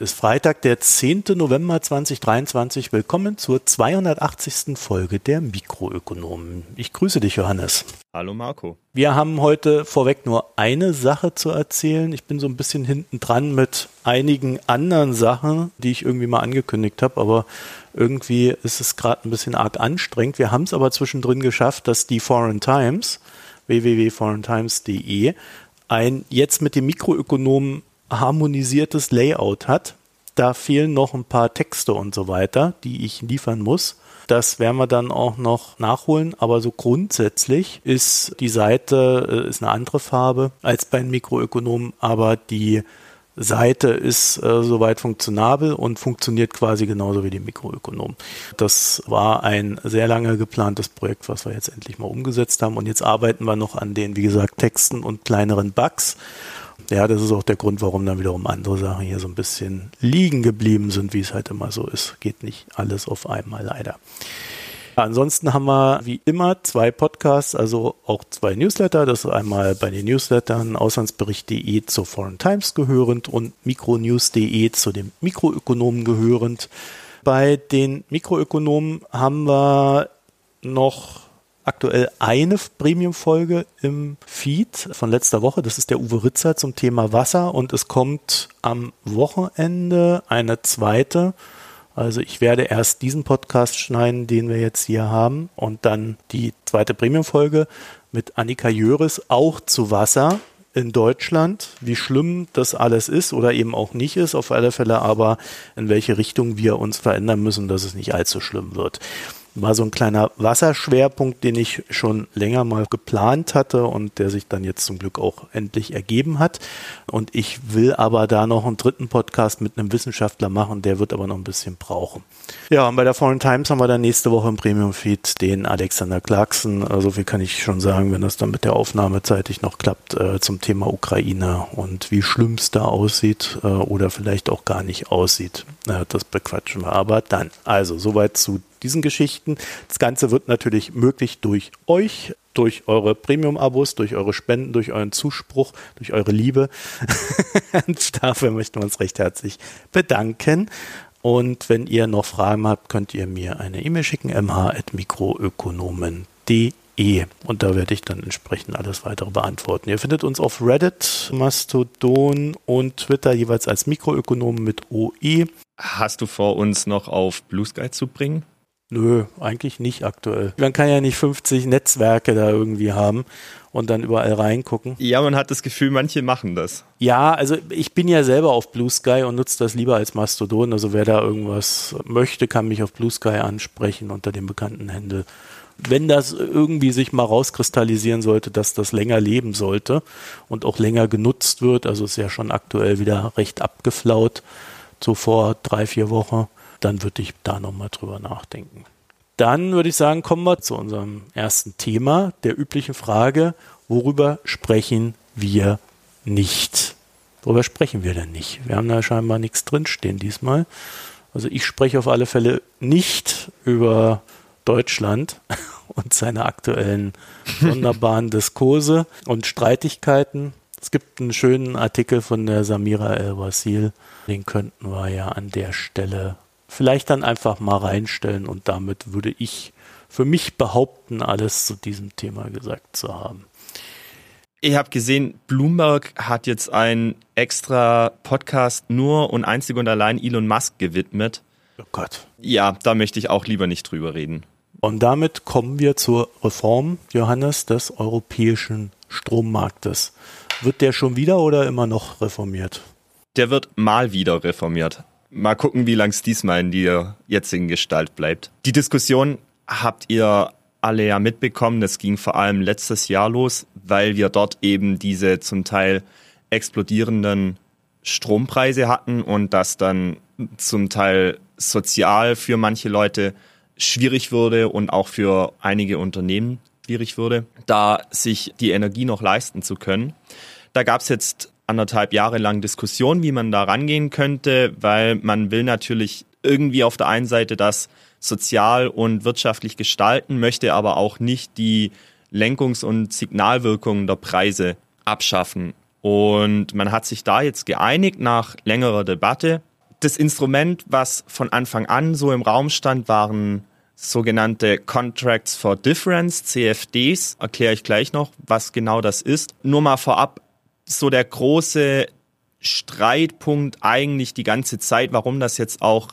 Heute ist Freitag, der 10. November 2023. Willkommen zur 280. Folge der Mikroökonomen. Ich grüße dich, Johannes. Hallo Marco. Wir haben heute vorweg nur eine Sache zu erzählen. Ich bin so ein bisschen hinten dran mit einigen anderen Sachen, die ich irgendwie mal angekündigt habe, aber irgendwie ist es gerade ein bisschen arg anstrengend. Wir haben es aber zwischendrin geschafft, dass die Foreign Times, www.foreigntimes.de, ein jetzt mit dem Mikroökonomen harmonisiertes Layout hat. Da fehlen noch ein paar Texte und so weiter, die ich liefern muss. Das werden wir dann auch noch nachholen, aber so grundsätzlich ist die Seite äh, ist eine andere Farbe als bei den Mikroökonomen, aber die Seite ist äh, soweit funktionabel und funktioniert quasi genauso wie die Mikroökonomen. Das war ein sehr lange geplantes Projekt, was wir jetzt endlich mal umgesetzt haben und jetzt arbeiten wir noch an den, wie gesagt, Texten und kleineren Bugs. Ja, das ist auch der Grund, warum dann wiederum andere Sachen hier so ein bisschen liegen geblieben sind, wie es halt immer so ist. Geht nicht alles auf einmal leider. Ansonsten haben wir wie immer zwei Podcasts, also auch zwei Newsletter. Das ist einmal bei den Newslettern Auslandsbericht.de zur Foreign Times gehörend und Mikronews.de zu den Mikroökonomen gehörend. Bei den Mikroökonomen haben wir noch aktuell eine Premium-Folge im Feed von letzter Woche. Das ist der Uwe Ritzer zum Thema Wasser. Und es kommt am Wochenende eine zweite. Also ich werde erst diesen Podcast schneiden, den wir jetzt hier haben. Und dann die zweite Premium-Folge mit Annika Jöris auch zu Wasser in Deutschland, wie schlimm das alles ist oder eben auch nicht ist, auf alle Fälle. Aber in welche Richtung wir uns verändern müssen, dass es nicht allzu schlimm wird war so ein kleiner Wasserschwerpunkt, den ich schon länger mal geplant hatte und der sich dann jetzt zum Glück auch endlich ergeben hat. Und ich will aber da noch einen dritten Podcast mit einem Wissenschaftler machen, der wird aber noch ein bisschen brauchen. Ja, und bei der Foreign Times haben wir dann nächste Woche im Premium-Feed den Alexander Clarkson. So also viel kann ich schon sagen, wenn das dann mit der Aufnahme zeitig noch klappt, äh, zum Thema Ukraine und wie schlimm es da aussieht äh, oder vielleicht auch gar nicht aussieht. Äh, das bequatschen wir aber dann. Also, soweit zu diesen Geschichten. Das Ganze wird natürlich möglich durch euch, durch eure Premium-Abos, durch eure Spenden, durch euren Zuspruch, durch eure Liebe. Und dafür möchten wir uns recht herzlich bedanken. Und wenn ihr noch Fragen habt, könnt ihr mir eine E-Mail schicken, mh.mikroökonomen.de. Und da werde ich dann entsprechend alles weitere beantworten. Ihr findet uns auf Reddit, Mastodon und Twitter jeweils als Mikroökonomen mit OE. Hast du vor, uns noch auf Blue Sky zu bringen? Nö, eigentlich nicht aktuell. Man kann ja nicht 50 Netzwerke da irgendwie haben und dann überall reingucken. Ja, man hat das Gefühl, manche machen das. Ja, also ich bin ja selber auf Blue Sky und nutze das lieber als Mastodon. Also wer da irgendwas möchte, kann mich auf Blue Sky ansprechen unter dem bekannten Händel. Wenn das irgendwie sich mal rauskristallisieren sollte, dass das länger leben sollte und auch länger genutzt wird, also ist ja schon aktuell wieder recht abgeflaut, so vor drei, vier Wochen, dann würde ich da nochmal drüber nachdenken. Dann würde ich sagen, kommen wir zu unserem ersten Thema, der üblichen Frage, worüber sprechen wir nicht? Worüber sprechen wir denn nicht? Wir haben da scheinbar nichts drinstehen diesmal. Also ich spreche auf alle Fälle nicht über Deutschland und seine aktuellen wunderbaren Diskurse und Streitigkeiten. Es gibt einen schönen Artikel von der Samira El-Wasil, den könnten wir ja an der Stelle vielleicht dann einfach mal reinstellen und damit würde ich für mich behaupten, alles zu diesem Thema gesagt zu haben. Ich habe gesehen, Bloomberg hat jetzt einen extra Podcast nur und einzig und allein Elon Musk gewidmet. Oh Gott. Ja, da möchte ich auch lieber nicht drüber reden. Und damit kommen wir zur Reform, Johannes, des europäischen Strommarktes. Wird der schon wieder oder immer noch reformiert? Der wird mal wieder reformiert. Mal gucken, wie lang es diesmal in der jetzigen Gestalt bleibt. Die Diskussion habt ihr alle ja mitbekommen. Das ging vor allem letztes Jahr los, weil wir dort eben diese zum Teil explodierenden Strompreise hatten und das dann zum Teil sozial für manche Leute schwierig wurde und auch für einige Unternehmen schwierig wurde, da sich die Energie noch leisten zu können. Da gab es jetzt anderthalb Jahre lang Diskussion, wie man da rangehen könnte, weil man will natürlich irgendwie auf der einen Seite das sozial und wirtschaftlich gestalten, möchte aber auch nicht die Lenkungs- und Signalwirkungen der Preise abschaffen. Und man hat sich da jetzt geeinigt nach längerer Debatte, Das Instrument, was von Anfang an so im Raum stand, waren sogenannte Contracts for Difference, CFDs. Erkläre ich gleich noch, was genau das ist. Nur mal vorab, so der große Streitpunkt eigentlich die ganze Zeit, warum das jetzt auch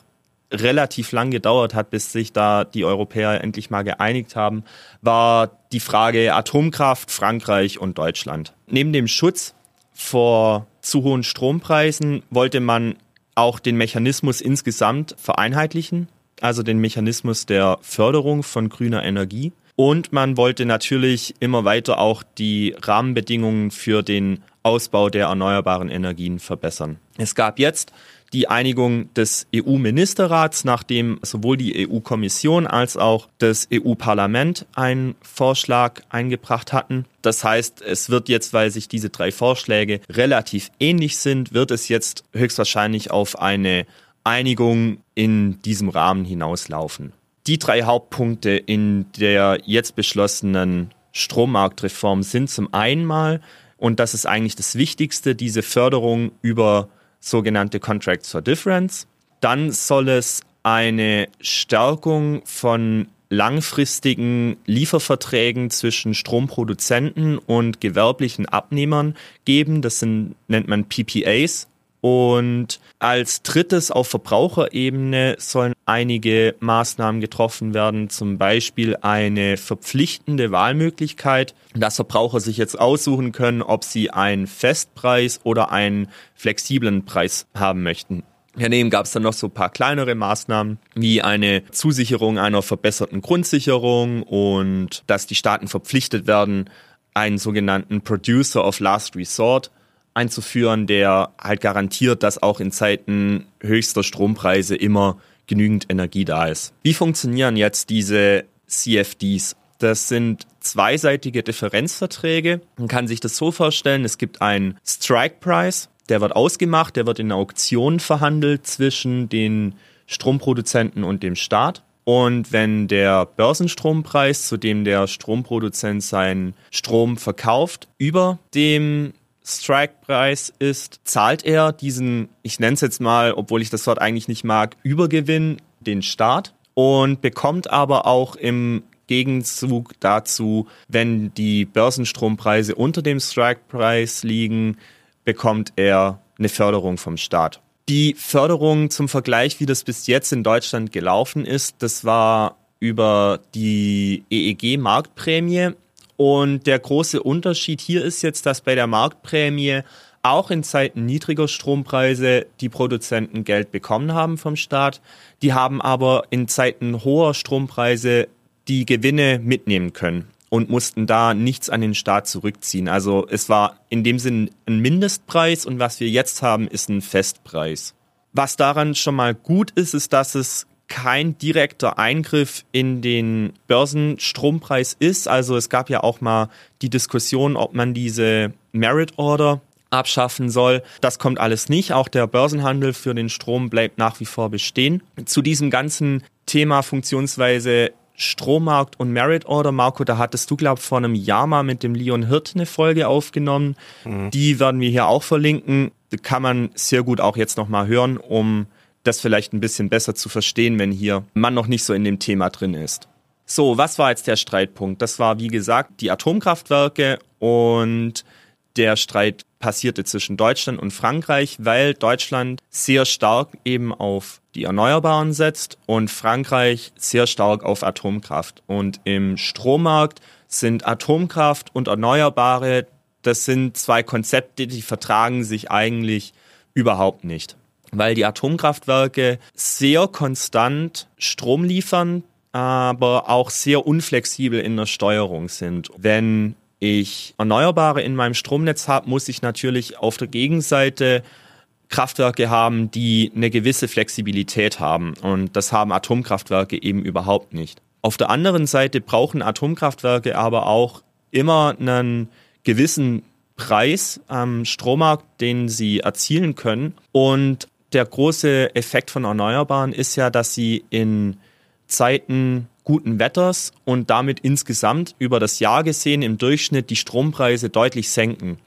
relativ lang gedauert hat, bis sich da die Europäer endlich mal geeinigt haben, war die Frage Atomkraft, Frankreich und Deutschland. Neben dem Schutz vor zu hohen Strompreisen wollte man auch den Mechanismus insgesamt vereinheitlichen, also den Mechanismus der Förderung von grüner Energie. Und man wollte natürlich immer weiter auch die Rahmenbedingungen für den Ausbau der erneuerbaren Energien verbessern. Es gab jetzt die Einigung des EU-Ministerrats, nachdem sowohl die EU-Kommission als auch das EU-Parlament einen Vorschlag eingebracht hatten. Das heißt, es wird jetzt, weil sich diese drei Vorschläge relativ ähnlich sind, wird es jetzt höchstwahrscheinlich auf eine Einigung in diesem Rahmen hinauslaufen. Die drei Hauptpunkte in der jetzt beschlossenen Strommarktreform sind zum einen mal, und das ist eigentlich das Wichtigste, diese Förderung über sogenannte Contracts for Difference. Dann soll es eine Stärkung von langfristigen Lieferverträgen zwischen Stromproduzenten und gewerblichen Abnehmern geben. Das sind, nennt man PPAs. Und als drittes auf Verbraucherebene sollen einige Maßnahmen getroffen werden, zum Beispiel eine verpflichtende Wahlmöglichkeit, dass Verbraucher sich jetzt aussuchen können, ob sie einen Festpreis oder einen flexiblen Preis haben möchten. Daneben gab es dann noch so ein paar kleinere Maßnahmen, wie eine Zusicherung einer verbesserten Grundsicherung und dass die Staaten verpflichtet werden, einen sogenannten Producer of Last Resort einzuführen, der halt garantiert, dass auch in Zeiten höchster Strompreise immer genügend Energie da ist. Wie funktionieren jetzt diese CFDs? Das sind zweiseitige Differenzverträge. Man kann sich das so vorstellen, es gibt einen Strike Price, der wird ausgemacht, der wird in Auktionen verhandelt zwischen den Stromproduzenten und dem Staat. Und wenn der Börsenstrompreis, zu dem der Stromproduzent seinen Strom verkauft, über dem Strike-Preis ist, zahlt er diesen, ich nenne es jetzt mal, obwohl ich das Wort eigentlich nicht mag, Übergewinn den Staat und bekommt aber auch im Gegenzug dazu, wenn die Börsenstrompreise unter dem Strike-Preis liegen, bekommt er eine Förderung vom Staat. Die Förderung zum Vergleich, wie das bis jetzt in Deutschland gelaufen ist, das war über die EEG-Marktprämie und der große Unterschied hier ist jetzt, dass bei der Marktprämie auch in Zeiten niedriger Strompreise die Produzenten Geld bekommen haben vom Staat. Die haben aber in Zeiten hoher Strompreise die Gewinne mitnehmen können und mussten da nichts an den Staat zurückziehen. Also es war in dem Sinn ein Mindestpreis und was wir jetzt haben, ist ein Festpreis. Was daran schon mal gut ist, ist, dass es kein direkter Eingriff in den Börsenstrompreis ist. Also es gab ja auch mal die Diskussion, ob man diese Merit Order abschaffen soll. Das kommt alles nicht. Auch der Börsenhandel für den Strom bleibt nach wie vor bestehen. Zu diesem ganzen Thema Funktionsweise Strommarkt und Merit Order, Marco, da hattest du, glaube ich, vor einem Jahr mal mit dem Leon Hirt eine Folge aufgenommen. Mhm. Die werden wir hier auch verlinken. Die kann man sehr gut auch jetzt nochmal hören, um das vielleicht ein bisschen besser zu verstehen, wenn hier man noch nicht so in dem Thema drin ist. So, was war jetzt der Streitpunkt? Das war, wie gesagt, die Atomkraftwerke und der Streit passierte zwischen Deutschland und Frankreich, weil Deutschland sehr stark eben auf die Erneuerbaren setzt und Frankreich sehr stark auf Atomkraft. Und im Strommarkt sind Atomkraft und Erneuerbare, das sind zwei Konzepte, die vertragen sich eigentlich überhaupt nicht weil die Atomkraftwerke sehr konstant Strom liefern, aber auch sehr unflexibel in der Steuerung sind. Wenn ich Erneuerbare in meinem Stromnetz habe, muss ich natürlich auf der Gegenseite Kraftwerke haben, die eine gewisse Flexibilität haben. Und das haben Atomkraftwerke eben überhaupt nicht. Auf der anderen Seite brauchen Atomkraftwerke aber auch immer einen gewissen Preis am Strommarkt, den sie erzielen können. Und der große Effekt von Erneuerbaren ist ja, dass sie in Zeiten guten Wetters und damit insgesamt über das Jahr gesehen im Durchschnitt die Strompreise deutlich senken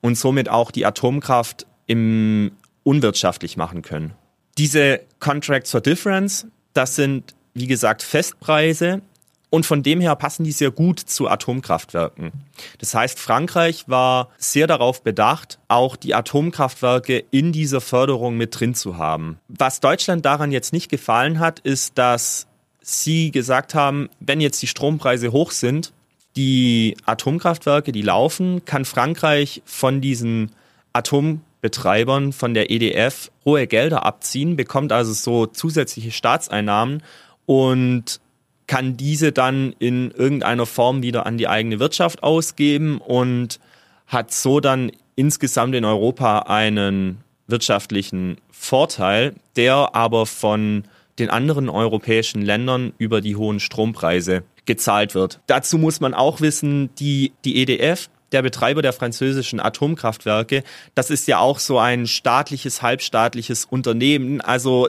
und somit auch die Atomkraft im unwirtschaftlich machen können. Diese Contracts for Difference, das sind, wie gesagt, Festpreise, und von dem her passen die sehr gut zu Atomkraftwerken. Das heißt, Frankreich war sehr darauf bedacht, auch die Atomkraftwerke in dieser Förderung mit drin zu haben. Was Deutschland daran jetzt nicht gefallen hat, ist, dass sie gesagt haben, wenn jetzt die Strompreise hoch sind, die Atomkraftwerke, die laufen, kann Frankreich von diesen Atombetreibern, von der EDF, hohe Gelder abziehen, bekommt also so zusätzliche Staatseinnahmen und kann diese dann in irgendeiner Form wieder an die eigene Wirtschaft ausgeben und hat so dann insgesamt in Europa einen wirtschaftlichen Vorteil, der aber von den anderen europäischen Ländern über die hohen Strompreise gezahlt wird. Dazu muss man auch wissen, die, die EDF, der Betreiber der französischen Atomkraftwerke, das ist ja auch so ein staatliches, halbstaatliches Unternehmen. Also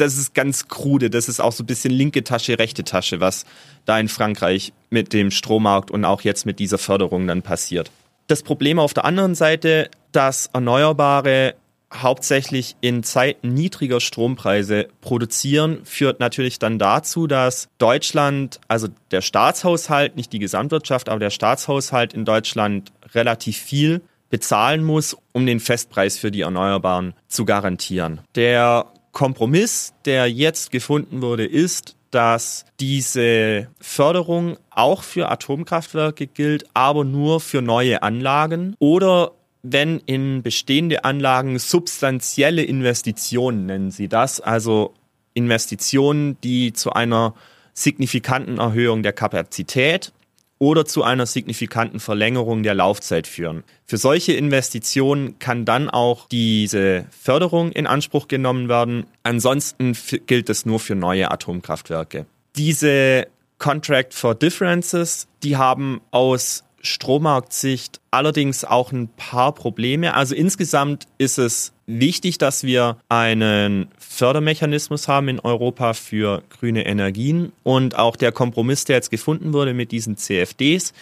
das ist ganz krude. Das ist auch so ein bisschen linke Tasche, rechte Tasche, was da in Frankreich mit dem Strommarkt und auch jetzt mit dieser Förderung dann passiert. Das Problem auf der anderen Seite, dass Erneuerbare hauptsächlich in Zeiten niedriger Strompreise produzieren, führt natürlich dann dazu, dass Deutschland, also der Staatshaushalt, nicht die Gesamtwirtschaft, aber der Staatshaushalt in Deutschland relativ viel bezahlen muss, um den Festpreis für die Erneuerbaren zu garantieren. Der Kompromiss, der jetzt gefunden wurde, ist, dass diese Förderung auch für Atomkraftwerke gilt, aber nur für neue Anlagen oder wenn in bestehende Anlagen substanzielle Investitionen nennen sie das, also Investitionen, die zu einer signifikanten Erhöhung der Kapazität oder zu einer signifikanten Verlängerung der Laufzeit führen. Für solche Investitionen kann dann auch diese Förderung in Anspruch genommen werden. Ansonsten gilt es nur für neue Atomkraftwerke. Diese Contract for Differences, die haben aus Strommarktsicht allerdings auch ein paar Probleme. Also insgesamt ist es wichtig, dass wir einen Fördermechanismus haben in Europa für grüne Energien und auch der Kompromiss, der jetzt gefunden wurde mit diesen CFDs,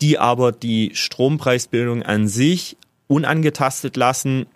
die aber die Strompreisbildung an sich unangetastet lassen,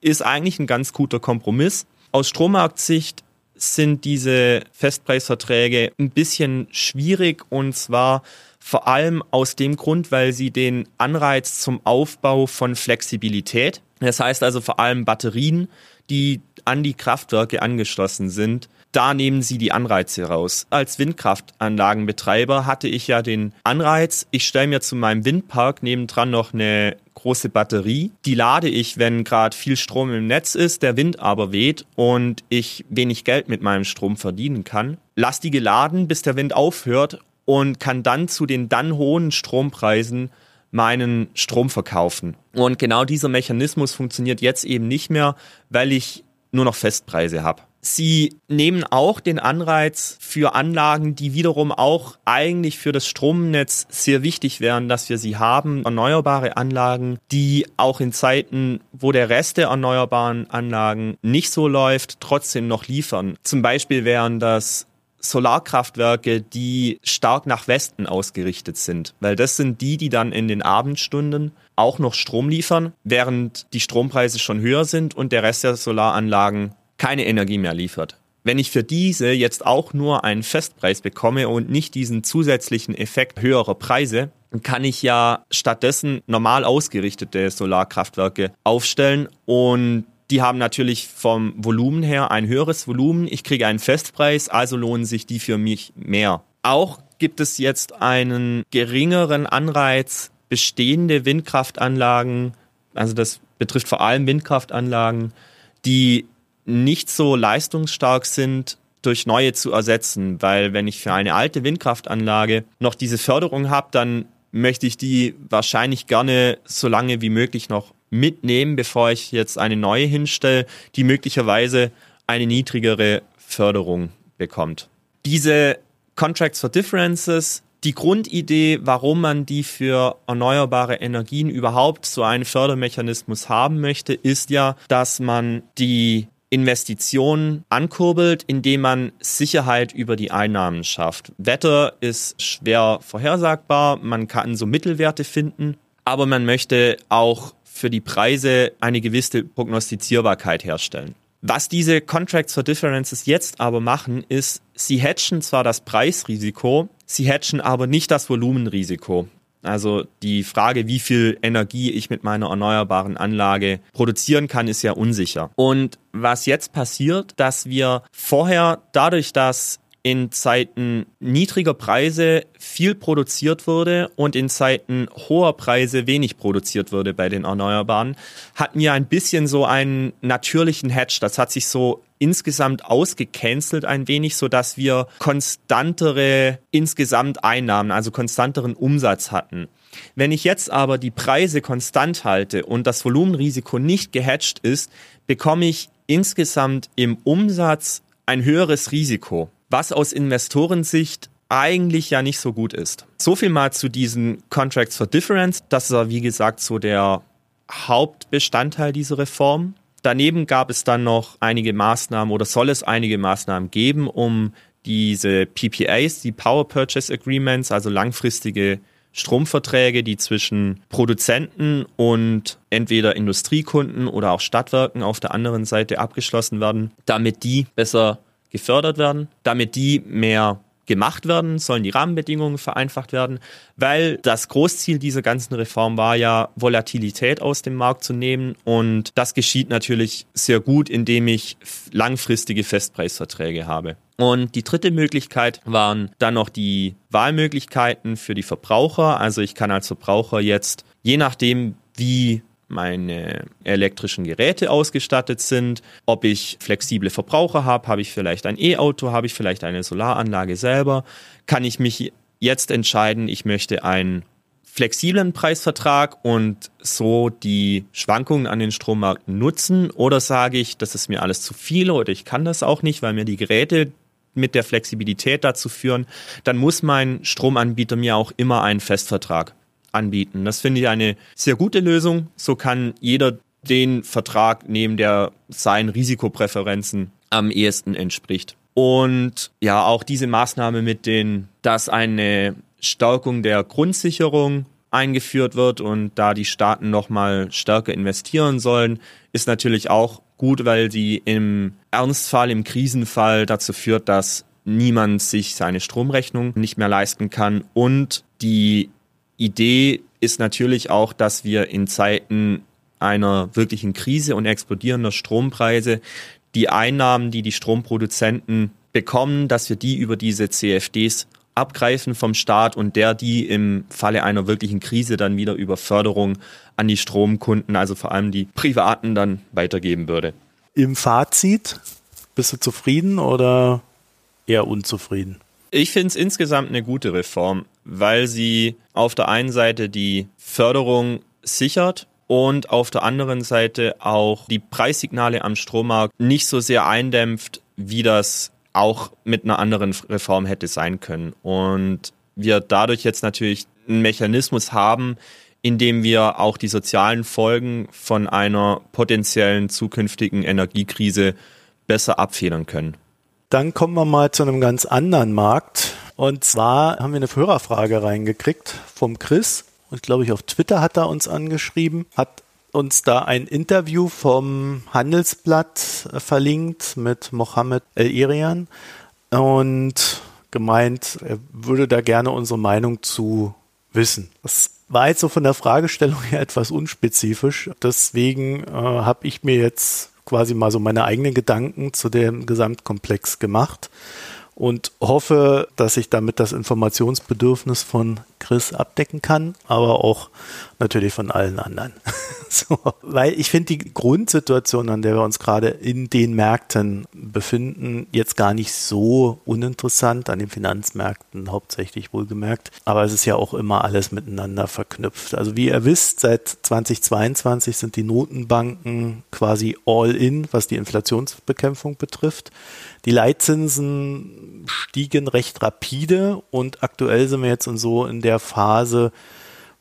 ist eigentlich ein ganz guter Kompromiss. Aus Strommarktsicht sind diese Festpreisverträge ein bisschen schwierig und zwar vor allem aus dem Grund, weil sie den Anreiz zum Aufbau von Flexibilität, das heißt also vor allem Batterien, die an die Kraftwerke angeschlossen sind, da nehmen sie die Anreize raus. Als Windkraftanlagenbetreiber hatte ich ja den Anreiz, ich stelle mir zu meinem Windpark nebendran noch eine große Batterie. Die lade ich, wenn gerade viel Strom im Netz ist, der Wind aber weht und ich wenig Geld mit meinem Strom verdienen kann. Lass die geladen, bis der Wind aufhört und kann dann zu den dann hohen Strompreisen meinen Strom verkaufen. Und genau dieser Mechanismus funktioniert jetzt eben nicht mehr, weil ich nur noch Festpreise habe. Sie nehmen auch den Anreiz für Anlagen, die wiederum auch eigentlich für das Stromnetz sehr wichtig wären, dass wir sie haben. Erneuerbare Anlagen, die auch in Zeiten, wo der Rest der erneuerbaren Anlagen nicht so läuft, trotzdem noch liefern. Zum Beispiel wären das Solarkraftwerke, die stark nach Westen ausgerichtet sind, weil das sind die, die dann in den Abendstunden auch noch Strom liefern, während die Strompreise schon höher sind und der Rest der Solaranlagen keine Energie mehr liefert. Wenn ich für diese jetzt auch nur einen Festpreis bekomme und nicht diesen zusätzlichen Effekt höherer Preise, kann ich ja stattdessen normal ausgerichtete Solarkraftwerke aufstellen und die haben natürlich vom Volumen her ein höheres Volumen. Ich kriege einen Festpreis, also lohnen sich die für mich mehr. Auch gibt es jetzt einen geringeren Anreiz, bestehende Windkraftanlagen, also das betrifft vor allem Windkraftanlagen, die nicht so leistungsstark sind, durch neue zu ersetzen, weil wenn ich für eine alte Windkraftanlage noch diese Förderung habe, dann möchte ich die wahrscheinlich gerne so lange wie möglich noch mitnehmen, bevor ich jetzt eine neue hinstelle, die möglicherweise eine niedrigere Förderung bekommt. Diese Contracts for Differences, die Grundidee, warum man die für erneuerbare Energien überhaupt so einen Fördermechanismus haben möchte, ist ja, dass man die Investitionen ankurbelt, indem man Sicherheit über die Einnahmen schafft. Wetter ist schwer vorhersagbar, man kann so Mittelwerte finden, aber man möchte auch für die Preise eine gewisse Prognostizierbarkeit herstellen. Was diese Contracts for Differences jetzt aber machen, ist, sie hatchen zwar das Preisrisiko, sie hatchen aber nicht das Volumenrisiko. Also die Frage, wie viel Energie ich mit meiner erneuerbaren Anlage produzieren kann, ist ja unsicher. Und was jetzt passiert, dass wir vorher dadurch, dass in Zeiten niedriger Preise viel produziert wurde und in Zeiten hoher Preise wenig produziert wurde bei den Erneuerbaren, hatten wir ein bisschen so einen natürlichen Hedge. Das hat sich so insgesamt ausgecancelt ein wenig, so dass wir konstantere insgesamt Einnahmen, also konstanteren Umsatz hatten. Wenn ich jetzt aber die Preise konstant halte und das Volumenrisiko nicht gehatcht ist, bekomme ich insgesamt im Umsatz ein höheres Risiko was aus Investorensicht eigentlich ja nicht so gut ist. So viel mal zu diesen Contracts for Difference. Das ist wie gesagt so der Hauptbestandteil dieser Reform. Daneben gab es dann noch einige Maßnahmen oder soll es einige Maßnahmen geben, um diese PPAs, die Power Purchase Agreements, also langfristige Stromverträge, die zwischen Produzenten und entweder Industriekunden oder auch Stadtwerken auf der anderen Seite abgeschlossen werden, damit die besser gefördert werden. Damit die mehr gemacht werden, sollen die Rahmenbedingungen vereinfacht werden, weil das Großziel dieser ganzen Reform war ja, Volatilität aus dem Markt zu nehmen und das geschieht natürlich sehr gut, indem ich langfristige Festpreisverträge habe. Und die dritte Möglichkeit waren dann noch die Wahlmöglichkeiten für die Verbraucher. Also ich kann als Verbraucher jetzt, je nachdem, wie meine elektrischen Geräte ausgestattet sind, ob ich flexible Verbraucher habe, habe ich vielleicht ein E-Auto, habe ich vielleicht eine Solaranlage selber, kann ich mich jetzt entscheiden, ich möchte einen flexiblen Preisvertrag und so die Schwankungen an den Strommärkten nutzen? Oder sage ich, das ist mir alles zu viel oder ich kann das auch nicht, weil mir die Geräte mit der Flexibilität dazu führen, dann muss mein Stromanbieter mir auch immer einen Festvertrag anbieten. Das finde ich eine sehr gute Lösung. So kann jeder den Vertrag nehmen, der seinen Risikopräferenzen am ehesten entspricht. Und ja, auch diese Maßnahme mit den, dass eine Stärkung der Grundsicherung eingeführt wird und da die Staaten nochmal stärker investieren sollen, ist natürlich auch gut, weil sie im Ernstfall, im Krisenfall dazu führt, dass niemand sich seine Stromrechnung nicht mehr leisten kann und die Idee ist natürlich auch, dass wir in Zeiten einer wirklichen Krise und explodierender Strompreise die Einnahmen, die die Stromproduzenten bekommen, dass wir die über diese CFDs abgreifen vom Staat und der die im Falle einer wirklichen Krise dann wieder über Förderung an die Stromkunden, also vor allem die Privaten, dann weitergeben würde. Im Fazit, bist du zufrieden oder eher unzufrieden? Ich finde es insgesamt eine gute Reform, weil sie auf der einen Seite die Förderung sichert und auf der anderen Seite auch die Preissignale am Strommarkt nicht so sehr eindämpft, wie das auch mit einer anderen Reform hätte sein können. Und wir dadurch jetzt natürlich einen Mechanismus haben, in dem wir auch die sozialen Folgen von einer potenziellen zukünftigen Energiekrise besser abfedern können. Dann kommen wir mal zu einem ganz anderen Markt. Und zwar haben wir eine Hörerfrage reingekriegt vom Chris. Und glaube ich, auf Twitter hat er uns angeschrieben, hat uns da ein Interview vom Handelsblatt äh, verlinkt mit Mohammed El-Irian und gemeint, er würde da gerne unsere Meinung zu wissen. Das war jetzt so von der Fragestellung her etwas unspezifisch. Deswegen äh, habe ich mir jetzt quasi mal so meine eigenen Gedanken zu dem Gesamtkomplex gemacht und hoffe, dass ich damit das Informationsbedürfnis von Chris abdecken kann, aber auch natürlich von allen anderen. so, weil ich finde die Grundsituation, an der wir uns gerade in den Märkten befinden, jetzt gar nicht so uninteressant, an den Finanzmärkten hauptsächlich wohlgemerkt. Aber es ist ja auch immer alles miteinander verknüpft. Also wie ihr wisst, seit 2022 sind die Notenbanken quasi all in, was die Inflationsbekämpfung betrifft. Die Leitzinsen stiegen recht rapide und aktuell sind wir jetzt in so in der Phase,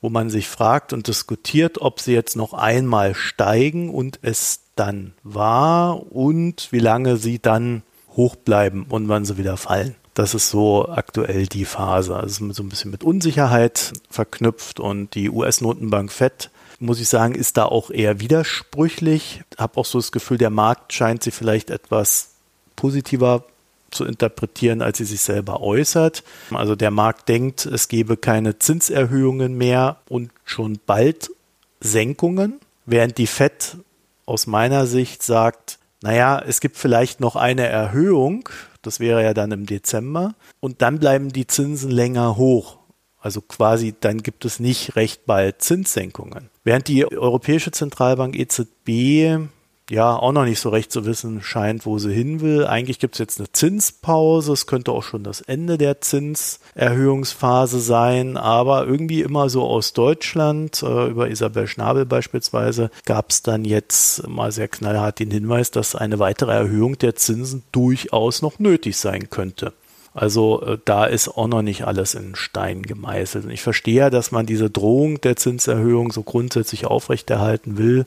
wo man sich fragt und diskutiert, ob sie jetzt noch einmal steigen und es dann war und wie lange sie dann hoch bleiben und wann sie wieder fallen. Das ist so aktuell die Phase. Also so ein bisschen mit Unsicherheit verknüpft und die US-Notenbank FED muss ich sagen, ist da auch eher widersprüchlich. Habe auch so das Gefühl, der Markt scheint sie vielleicht etwas positiver zu interpretieren, als sie sich selber äußert. Also der Markt denkt, es gebe keine Zinserhöhungen mehr und schon bald Senkungen, während die FED aus meiner Sicht sagt, naja, es gibt vielleicht noch eine Erhöhung, das wäre ja dann im Dezember, und dann bleiben die Zinsen länger hoch. Also quasi, dann gibt es nicht recht bald Zinssenkungen. Während die Europäische Zentralbank EZB ja auch noch nicht so recht zu wissen scheint, wo sie hin will. Eigentlich gibt es jetzt eine Zinspause. Es könnte auch schon das Ende der Zinserhöhungsphase sein. Aber irgendwie immer so aus Deutschland, äh, über Isabel Schnabel beispielsweise, gab es dann jetzt mal sehr knallhart den Hinweis, dass eine weitere Erhöhung der Zinsen durchaus noch nötig sein könnte. Also äh, da ist auch noch nicht alles in Stein gemeißelt. Und ich verstehe ja, dass man diese Drohung der Zinserhöhung so grundsätzlich aufrechterhalten will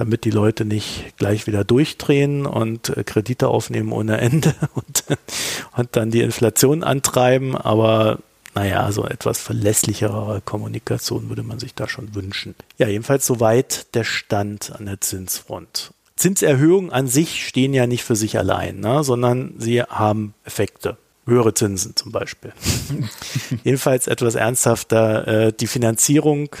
damit die Leute nicht gleich wieder durchdrehen und äh, Kredite aufnehmen ohne Ende und, und dann die Inflation antreiben. Aber naja, so etwas verlässlichere Kommunikation würde man sich da schon wünschen. Ja, jedenfalls soweit der Stand an der Zinsfront. Zinserhöhungen an sich stehen ja nicht für sich allein, ne, sondern sie haben Effekte. Höhere Zinsen zum Beispiel. Jedenfalls etwas ernsthafter. Äh, die Finanzierung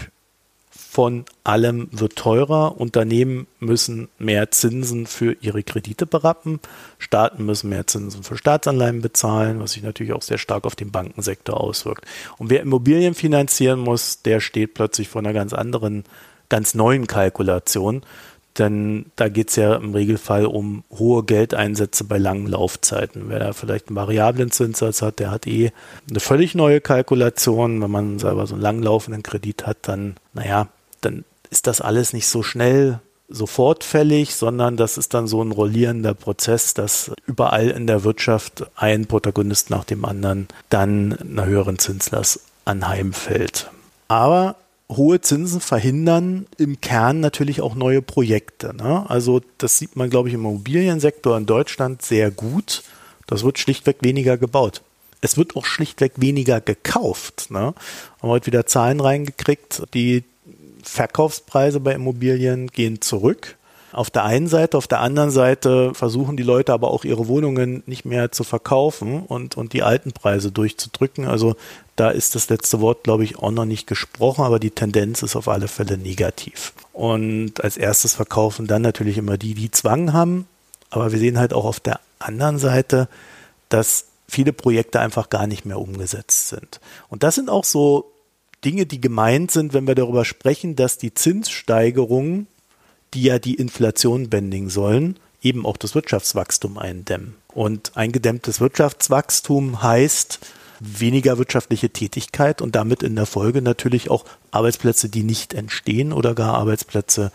von allem wird teurer. Unternehmen müssen mehr Zinsen für ihre Kredite berappen. Staaten müssen mehr Zinsen für Staatsanleihen bezahlen, was sich natürlich auch sehr stark auf den Bankensektor auswirkt. Und wer Immobilien finanzieren muss, der steht plötzlich vor einer ganz anderen, ganz neuen Kalkulation. Denn da geht es ja im Regelfall um hohe Geldeinsätze bei langen Laufzeiten. Wer da vielleicht einen variablen Zinssatz hat, der hat eh eine völlig neue Kalkulation. Wenn man selber so einen langlaufenden Kredit hat, dann, naja, dann ist das alles nicht so schnell sofort fällig, sondern das ist dann so ein rollierender Prozess, dass überall in der Wirtschaft ein Protagonist nach dem anderen dann einer höheren Zinslast anheimfällt. Aber hohe Zinsen verhindern im Kern natürlich auch neue Projekte. Ne? Also das sieht man, glaube ich, im Immobiliensektor in Deutschland sehr gut. Das wird schlichtweg weniger gebaut. Es wird auch schlichtweg weniger gekauft. Ne? Haben heute wieder Zahlen reingekriegt, die Verkaufspreise bei Immobilien gehen zurück. Auf der einen Seite, auf der anderen Seite versuchen die Leute aber auch ihre Wohnungen nicht mehr zu verkaufen und, und die alten Preise durchzudrücken. Also da ist das letzte Wort, glaube ich, auch noch nicht gesprochen, aber die Tendenz ist auf alle Fälle negativ. Und als erstes verkaufen dann natürlich immer die, die Zwang haben. Aber wir sehen halt auch auf der anderen Seite, dass viele Projekte einfach gar nicht mehr umgesetzt sind. Und das sind auch so Dinge, die gemeint sind, wenn wir darüber sprechen, dass die Zinssteigerungen, die ja die Inflation bändigen sollen, eben auch das Wirtschaftswachstum eindämmen. Und eingedämmtes Wirtschaftswachstum heißt weniger wirtschaftliche Tätigkeit und damit in der Folge natürlich auch Arbeitsplätze, die nicht entstehen oder gar Arbeitsplätze,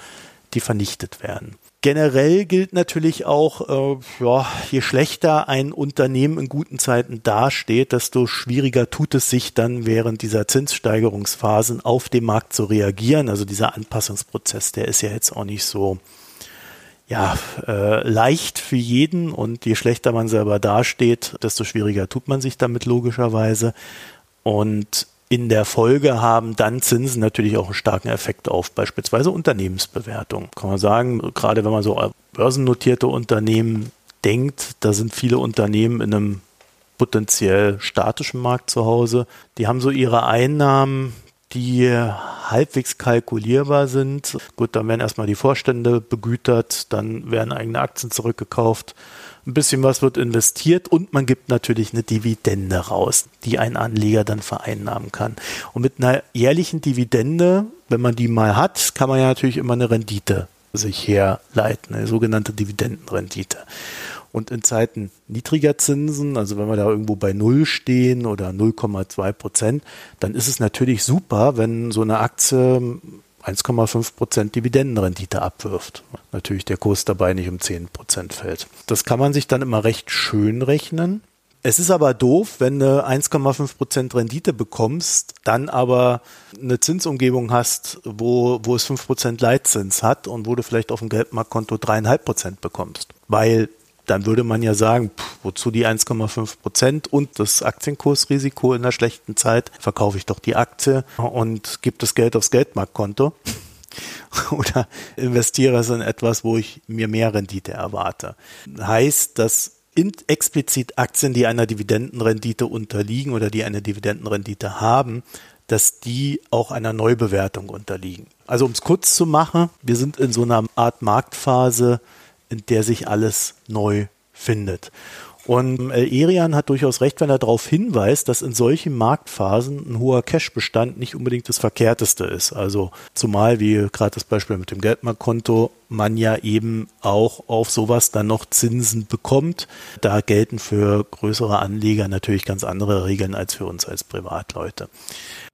die vernichtet werden. Generell gilt natürlich auch, äh, ja, je schlechter ein Unternehmen in guten Zeiten dasteht, desto schwieriger tut es sich dann während dieser Zinssteigerungsphasen auf dem Markt zu reagieren. Also dieser Anpassungsprozess, der ist ja jetzt auch nicht so ja, äh, leicht für jeden und je schlechter man selber dasteht, desto schwieriger tut man sich damit logischerweise. Und in der Folge haben dann Zinsen natürlich auch einen starken Effekt auf beispielsweise Unternehmensbewertung. Kann man sagen, gerade wenn man so börsennotierte Unternehmen denkt, da sind viele Unternehmen in einem potenziell statischen Markt zu Hause. Die haben so ihre Einnahmen, die halbwegs kalkulierbar sind. Gut, dann werden erstmal die Vorstände begütert, dann werden eigene Aktien zurückgekauft ein bisschen was wird investiert und man gibt natürlich eine Dividende raus, die ein Anleger dann vereinnahmen kann. Und mit einer jährlichen Dividende, wenn man die mal hat, kann man ja natürlich immer eine Rendite sich herleiten, eine sogenannte Dividendenrendite. Und in Zeiten niedriger Zinsen, also wenn wir da irgendwo bei Null stehen oder 0,2 Prozent, dann ist es natürlich super, wenn so eine Aktie 1,5 Prozent Dividendenrendite abwirft. Natürlich der Kurs dabei nicht um 10 Prozent fällt. Das kann man sich dann immer recht schön rechnen. Es ist aber doof, wenn du 1,5 Prozent Rendite bekommst, dann aber eine Zinsumgebung hast, wo, wo es 5 Prozent Leitzins hat und wo du vielleicht auf dem Geldmarktkonto 3,5 Prozent bekommst. Weil dann würde man ja sagen, wozu die 1,5 Prozent und das Aktienkursrisiko in der schlechten Zeit, verkaufe ich doch die Aktie und gebe das Geld aufs Geldmarktkonto. oder investiere es in etwas, wo ich mir mehr Rendite erwarte. Heißt, dass explizit Aktien, die einer Dividendenrendite unterliegen oder die eine Dividendenrendite haben, dass die auch einer Neubewertung unterliegen. Also um es kurz zu machen, wir sind in so einer Art Marktphase, in der sich alles neu findet. Und El Erian hat durchaus recht, wenn er darauf hinweist, dass in solchen Marktphasen ein hoher Cashbestand nicht unbedingt das Verkehrteste ist. Also zumal, wie gerade das Beispiel mit dem Geldmarktkonto, man ja eben auch auf sowas dann noch Zinsen bekommt. Da gelten für größere Anleger natürlich ganz andere Regeln als für uns als Privatleute.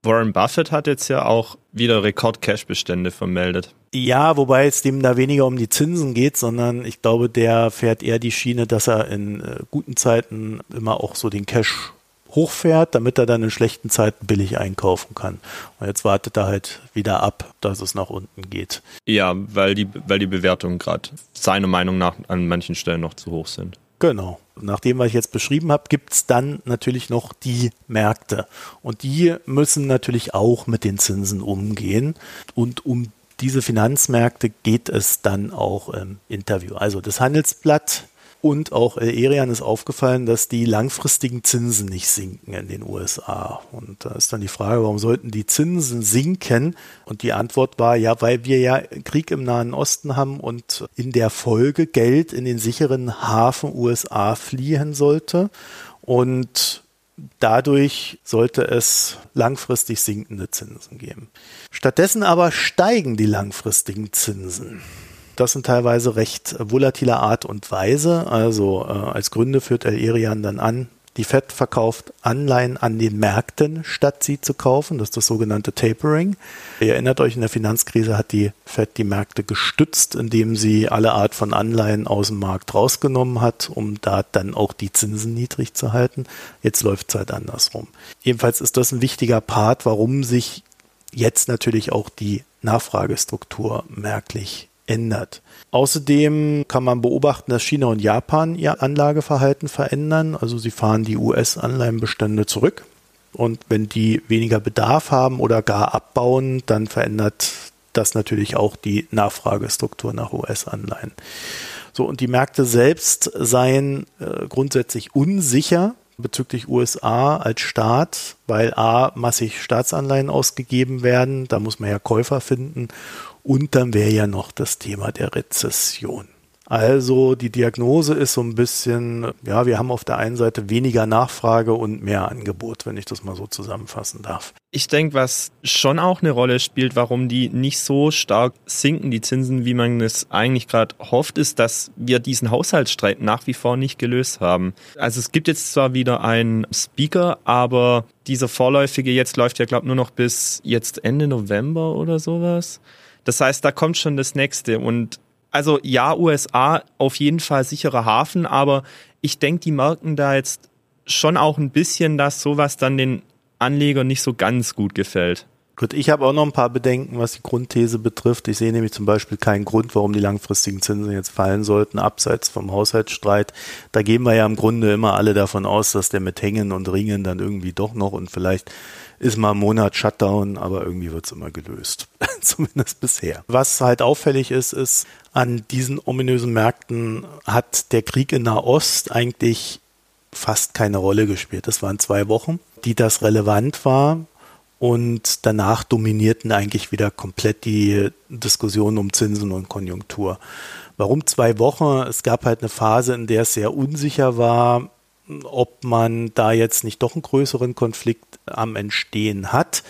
Warren Buffett hat jetzt ja auch wieder Rekord-Cash-Bestände vermeldet. Ja, wobei es dem da weniger um die Zinsen geht, sondern ich glaube, der fährt eher die Schiene, dass er in äh, guten Zeiten immer auch so den Cash hochfährt, damit er dann in schlechten Zeiten billig einkaufen kann. Und jetzt wartet er halt wieder ab, dass es nach unten geht. Ja, weil die, weil die Bewertungen gerade seiner Meinung nach an manchen Stellen noch zu hoch sind. Genau. Nach dem, was ich jetzt beschrieben habe, gibt es dann natürlich noch die Märkte. Und die müssen natürlich auch mit den Zinsen umgehen. Und um diese Finanzmärkte geht es dann auch im Interview. Also das Handelsblatt und auch Erian ist aufgefallen, dass die langfristigen Zinsen nicht sinken in den USA. Und da ist dann die Frage, warum sollten die Zinsen sinken? Und die Antwort war, ja, weil wir ja Krieg im Nahen Osten haben und in der Folge Geld in den sicheren Hafen USA fliehen sollte. Und dadurch sollte es langfristig sinkende Zinsen geben. Stattdessen aber steigen die langfristigen Zinsen. Das sind teilweise recht volatiler Art und Weise. Also äh, als Gründe führt El Erian dann an, die Fed verkauft Anleihen an den Märkten, statt sie zu kaufen. Das ist das sogenannte Tapering. Ihr erinnert euch, in der Finanzkrise hat die Fed die Märkte gestützt, indem sie alle Art von Anleihen aus dem Markt rausgenommen hat, um da dann auch die Zinsen niedrig zu halten. Jetzt läuft es halt andersrum. Jedenfalls ist das ein wichtiger Part, warum sich jetzt natürlich auch die Nachfragestruktur merklich ändert. Außerdem kann man beobachten, dass China und Japan ihr Anlageverhalten verändern. Also sie fahren die US-Anleihenbestände zurück. Und wenn die weniger Bedarf haben oder gar abbauen, dann verändert das natürlich auch die Nachfragestruktur nach US-Anleihen. So, und die Märkte selbst seien äh, grundsätzlich unsicher bezüglich USA als Staat, weil A, massig Staatsanleihen ausgegeben werden, da muss man ja Käufer finden und dann wäre ja noch das Thema der Rezession. Also die Diagnose ist so ein bisschen, ja, wir haben auf der einen Seite weniger Nachfrage und mehr Angebot, wenn ich das mal so zusammenfassen darf. Ich denke, was schon auch eine Rolle spielt, warum die nicht so stark sinken, die Zinsen, wie man es eigentlich gerade hofft, ist, dass wir diesen Haushaltsstreit nach wie vor nicht gelöst haben. Also es gibt jetzt zwar wieder einen Speaker, aber dieser vorläufige jetzt läuft ja, glaube ich, nur noch bis jetzt Ende November oder sowas. Das heißt, da kommt schon das nächste. Und also ja, USA auf jeden Fall sicherer Hafen, aber ich denke, die merken da jetzt schon auch ein bisschen, dass sowas dann den Anlegern nicht so ganz gut gefällt. Gut, ich habe auch noch ein paar Bedenken, was die Grundthese betrifft. Ich sehe nämlich zum Beispiel keinen Grund, warum die langfristigen Zinsen jetzt fallen sollten, abseits vom Haushaltsstreit. Da gehen wir ja im Grunde immer alle davon aus, dass der mit Hängen und Ringen dann irgendwie doch noch und vielleicht ist mal ein Monat Shutdown, aber irgendwie wird es immer gelöst. Zumindest bisher. Was halt auffällig ist, ist, an diesen ominösen Märkten hat der Krieg in Nahost eigentlich fast keine Rolle gespielt. Das waren zwei Wochen, die das relevant war. Und danach dominierten eigentlich wieder komplett die Diskussionen um Zinsen und Konjunktur. Warum zwei Wochen? Es gab halt eine Phase, in der es sehr unsicher war, ob man da jetzt nicht doch einen größeren Konflikt am Entstehen hat.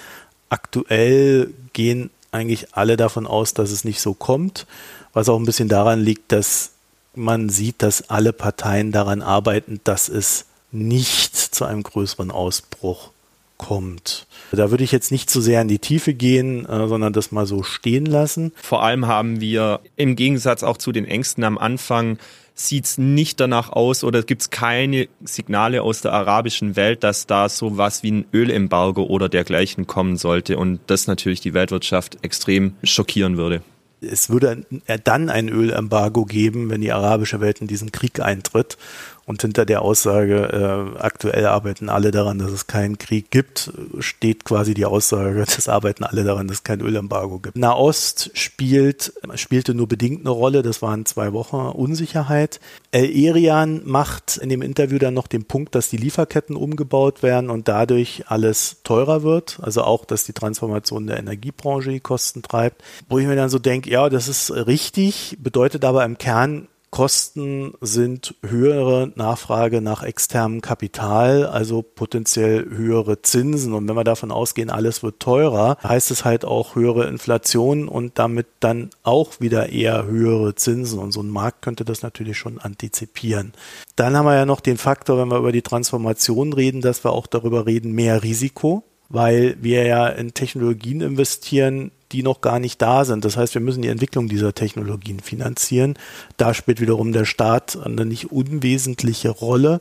Aktuell gehen eigentlich alle davon aus, dass es nicht so kommt, was auch ein bisschen daran liegt, dass man sieht, dass alle Parteien daran arbeiten, dass es nicht zu einem größeren Ausbruch kommt. Da würde ich jetzt nicht zu so sehr in die Tiefe gehen, äh, sondern das mal so stehen lassen. Vor allem haben wir im Gegensatz auch zu den Ängsten am Anfang sieht es nicht danach aus oder gibt es keine Signale aus der arabischen Welt, dass da so was wie ein Ölembargo oder dergleichen kommen sollte und das natürlich die Weltwirtschaft extrem schockieren würde. es würde dann ein Ölembargo geben, wenn die arabische Welt in diesen Krieg eintritt. Und hinter der Aussage, äh, aktuell arbeiten alle daran, dass es keinen Krieg gibt, steht quasi die Aussage, dass arbeiten alle daran, dass es kein Ölembargo gibt. Nahost spielt, spielte nur bedingt eine Rolle, das waren zwei Wochen Unsicherheit. El Erian macht in dem Interview dann noch den Punkt, dass die Lieferketten umgebaut werden und dadurch alles teurer wird. Also auch, dass die Transformation der Energiebranche die Kosten treibt. Wo ich mir dann so denke, ja, das ist richtig, bedeutet aber im Kern, Kosten sind höhere Nachfrage nach externem Kapital, also potenziell höhere Zinsen. Und wenn wir davon ausgehen, alles wird teurer, heißt es halt auch höhere Inflation und damit dann auch wieder eher höhere Zinsen. Und so ein Markt könnte das natürlich schon antizipieren. Dann haben wir ja noch den Faktor, wenn wir über die Transformation reden, dass wir auch darüber reden, mehr Risiko weil wir ja in Technologien investieren, die noch gar nicht da sind. Das heißt, wir müssen die Entwicklung dieser Technologien finanzieren. Da spielt wiederum der Staat eine nicht unwesentliche Rolle,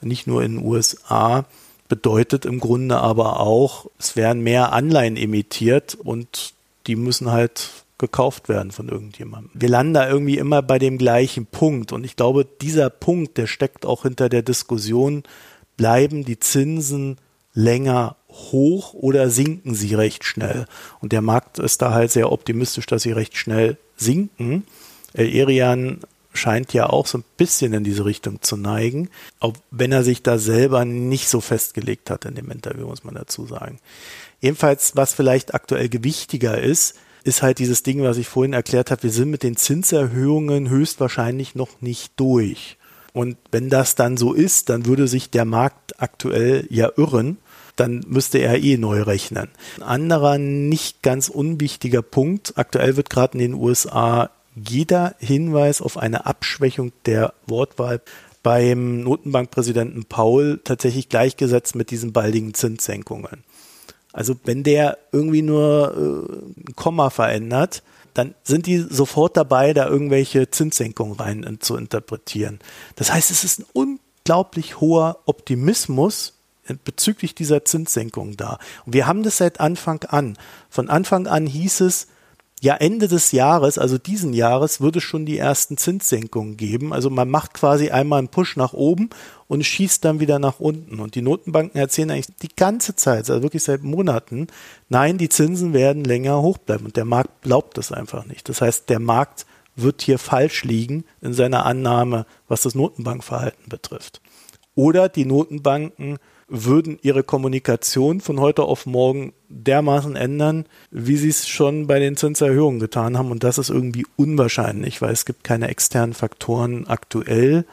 nicht nur in den USA, bedeutet im Grunde aber auch, es werden mehr Anleihen emittiert und die müssen halt gekauft werden von irgendjemandem. Wir landen da irgendwie immer bei dem gleichen Punkt und ich glaube, dieser Punkt, der steckt auch hinter der Diskussion, bleiben die Zinsen länger hoch oder sinken sie recht schnell? Und der Markt ist da halt sehr optimistisch, dass sie recht schnell sinken. El Erian scheint ja auch so ein bisschen in diese Richtung zu neigen, auch wenn er sich da selber nicht so festgelegt hat in dem Interview, muss man dazu sagen. Jedenfalls, was vielleicht aktuell gewichtiger ist, ist halt dieses Ding, was ich vorhin erklärt habe, wir sind mit den Zinserhöhungen höchstwahrscheinlich noch nicht durch. Und wenn das dann so ist, dann würde sich der Markt aktuell ja irren dann müsste er eh neu rechnen. Ein anderer nicht ganz unwichtiger Punkt, aktuell wird gerade in den USA jeder Hinweis auf eine Abschwächung der Wortwahl beim Notenbankpräsidenten Paul tatsächlich gleichgesetzt mit diesen baldigen Zinssenkungen. Also wenn der irgendwie nur äh, ein Komma verändert, dann sind die sofort dabei, da irgendwelche Zinssenkungen rein zu interpretieren. Das heißt, es ist ein unglaublich hoher Optimismus, bezüglich dieser Zinssenkung da. Und wir haben das seit Anfang an. Von Anfang an hieß es, ja, Ende des Jahres, also diesen Jahres, würde es schon die ersten Zinssenkungen geben. Also man macht quasi einmal einen Push nach oben und schießt dann wieder nach unten. Und die Notenbanken erzählen eigentlich die ganze Zeit, also wirklich seit Monaten, nein, die Zinsen werden länger hoch bleiben. Und der Markt glaubt das einfach nicht. Das heißt, der Markt wird hier falsch liegen in seiner Annahme, was das Notenbankverhalten betrifft. Oder die Notenbanken würden ihre Kommunikation von heute auf morgen dermaßen ändern, wie sie es schon bei den Zinserhöhungen getan haben. Und das ist irgendwie unwahrscheinlich, weil es gibt keine externen Faktoren aktuell,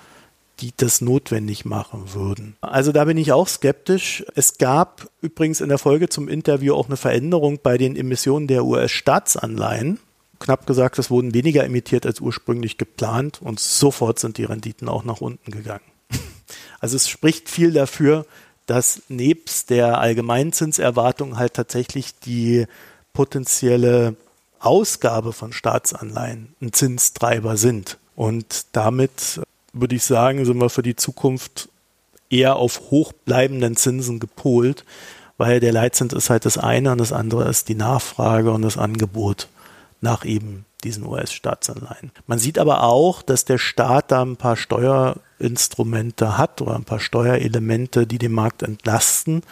die das notwendig machen würden. Also da bin ich auch skeptisch. Es gab übrigens in der Folge zum Interview auch eine Veränderung bei den Emissionen der US-Staatsanleihen. Knapp gesagt, es wurden weniger emittiert als ursprünglich geplant und sofort sind die Renditen auch nach unten gegangen. Also es spricht viel dafür, dass nebst der Allgemeinzinserwartung halt tatsächlich die potenzielle Ausgabe von Staatsanleihen ein Zinstreiber sind. Und damit würde ich sagen, sind wir für die Zukunft eher auf hochbleibenden Zinsen gepolt, weil der Leitzins ist halt das eine und das andere ist die Nachfrage und das Angebot nach eben diesen US-Staatsanleihen. Man sieht aber auch, dass der Staat da ein paar Steuerinstrumente hat oder ein paar Steuerelemente, die den Markt entlasten.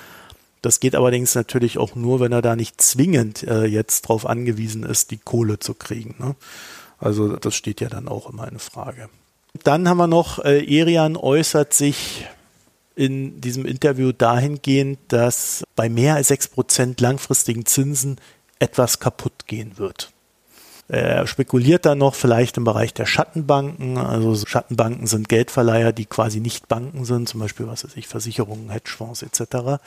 Das geht allerdings natürlich auch nur, wenn er da nicht zwingend äh, jetzt darauf angewiesen ist, die Kohle zu kriegen. Ne? Also das steht ja dann auch immer in Frage. Dann haben wir noch, äh, Erian äußert sich in diesem Interview dahingehend, dass bei mehr als sechs Prozent langfristigen Zinsen etwas kaputt gehen wird. Er spekuliert dann noch vielleicht im Bereich der Schattenbanken. Also Schattenbanken sind Geldverleiher, die quasi nicht Banken sind, zum Beispiel was weiß ich, Versicherungen, Hedgefonds etc.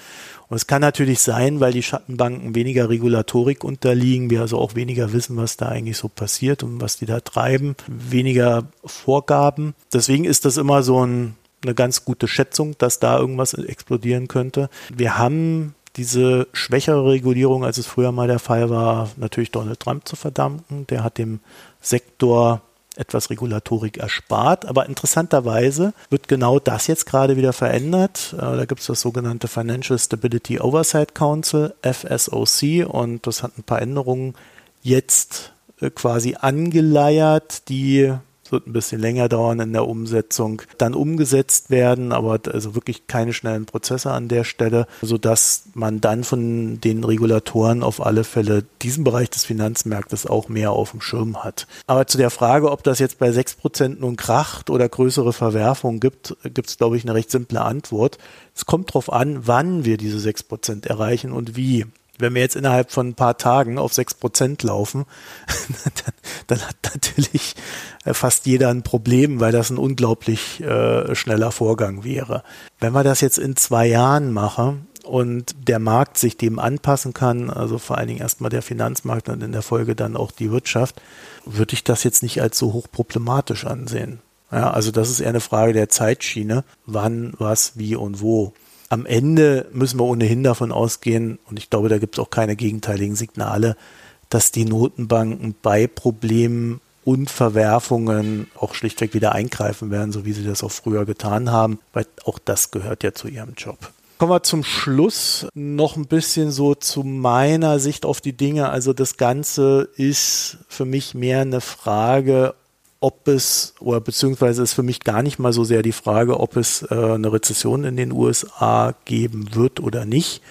Und es kann natürlich sein, weil die Schattenbanken weniger Regulatorik unterliegen, wir also auch weniger wissen, was da eigentlich so passiert und was die da treiben, weniger Vorgaben. Deswegen ist das immer so ein, eine ganz gute Schätzung, dass da irgendwas explodieren könnte. Wir haben diese schwächere Regulierung, als es früher mal der Fall war, natürlich Donald Trump zu verdanken. Der hat dem Sektor etwas Regulatorik erspart. Aber interessanterweise wird genau das jetzt gerade wieder verändert. Äh, da gibt es das sogenannte Financial Stability Oversight Council, FSOC, und das hat ein paar Änderungen jetzt äh, quasi angeleiert, die wird ein bisschen länger dauern in der Umsetzung, dann umgesetzt werden, aber also wirklich keine schnellen Prozesse an der Stelle, sodass man dann von den Regulatoren auf alle Fälle diesen Bereich des Finanzmarktes auch mehr auf dem Schirm hat. Aber zu der Frage, ob das jetzt bei 6% nun kracht oder größere Verwerfungen gibt, gibt es, glaube ich, eine recht simple Antwort. Es kommt darauf an, wann wir diese 6% erreichen und wie wenn wir jetzt innerhalb von ein paar Tagen auf 6% laufen, dann, dann, hat natürlich äh, fast jeder ein Problem, weil das ein unglaublich äh, schneller Vorgang wäre. Wenn wir das jetzt in zwei Jahren machen und der Markt sich dem anpassen kann, also vor allen Dingen erstmal der Finanzmarkt und in der Folge dann auch die Wirtschaft, würde ich das jetzt nicht als so hoch problematisch ansehen. Ja, also das ist eher eine Frage der Zeitschiene, wann, was, wie und wo am Ende müssen wir ohnehin davon ausgehen, und ich glaube, da gibt es auch keine gegenteiligen Signale, dass die Notenbanken bei Problemen und Verwerfungen auch schlichtweg wieder eingreifen werden, so wie sie das auch früher getan haben, weil auch das gehört ja zu ihrem Job. Kommen wir zum Schluss noch ein bisschen so zu meiner Sicht auf die Dinge. Also das Ganze ist für mich mehr eine Frage, ob es, oder beziehungsweise ist für mich gar nicht mal so sehr die Frage, ob es äh, eine Rezession in den USA geben wird oder nicht,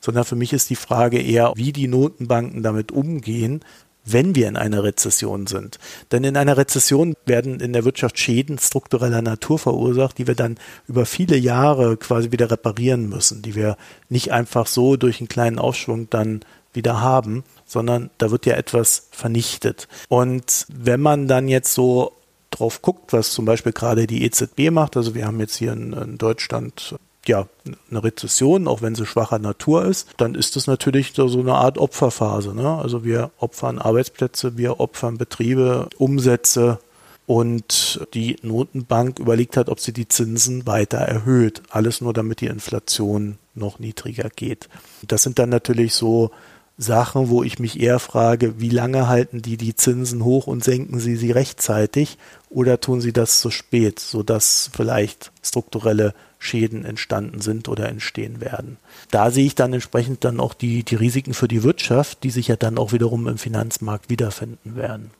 sondern für mich ist die Frage eher, wie die Notenbanken damit umgehen, wenn wir in einer Rezession sind. Denn in einer Rezession werden in der Wirtschaft Schäden struktureller Natur verursacht, die wir dann über viele Jahre quasi wieder reparieren müssen, die wir nicht einfach so durch einen kleinen Aufschwung dann wieder haben, sondern da wird ja etwas vernichtet. Und wenn man dann jetzt so drauf guckt, was zum Beispiel gerade die EZB macht, also wir haben jetzt hier in, in Deutschland ja, eine Rezession, auch wenn sie schwacher Natur ist, dann ist das natürlich so, eine Art Opferphase. Ne? Also wir opfern Arbeitsplätze, wir opfern Betriebe, Umsätze und die Notenbank überlegt hat, ob sie die Zinsen weiter erhöht. Alles nur, damit die Inflation noch niedriger geht. Das sind dann natürlich so Sachen, wo ich mich eher frage, wie lange halten die die Zinsen hoch und senken sie sie rechtzeitig oder tun sie das zu spät, sodass vielleicht strukturelle Schäden entstanden sind oder entstehen werden. Da sehe ich dann entsprechend dann auch die, die Risiken für die Wirtschaft, die sich ja dann auch wiederum im Finanzmarkt wiederfinden werden.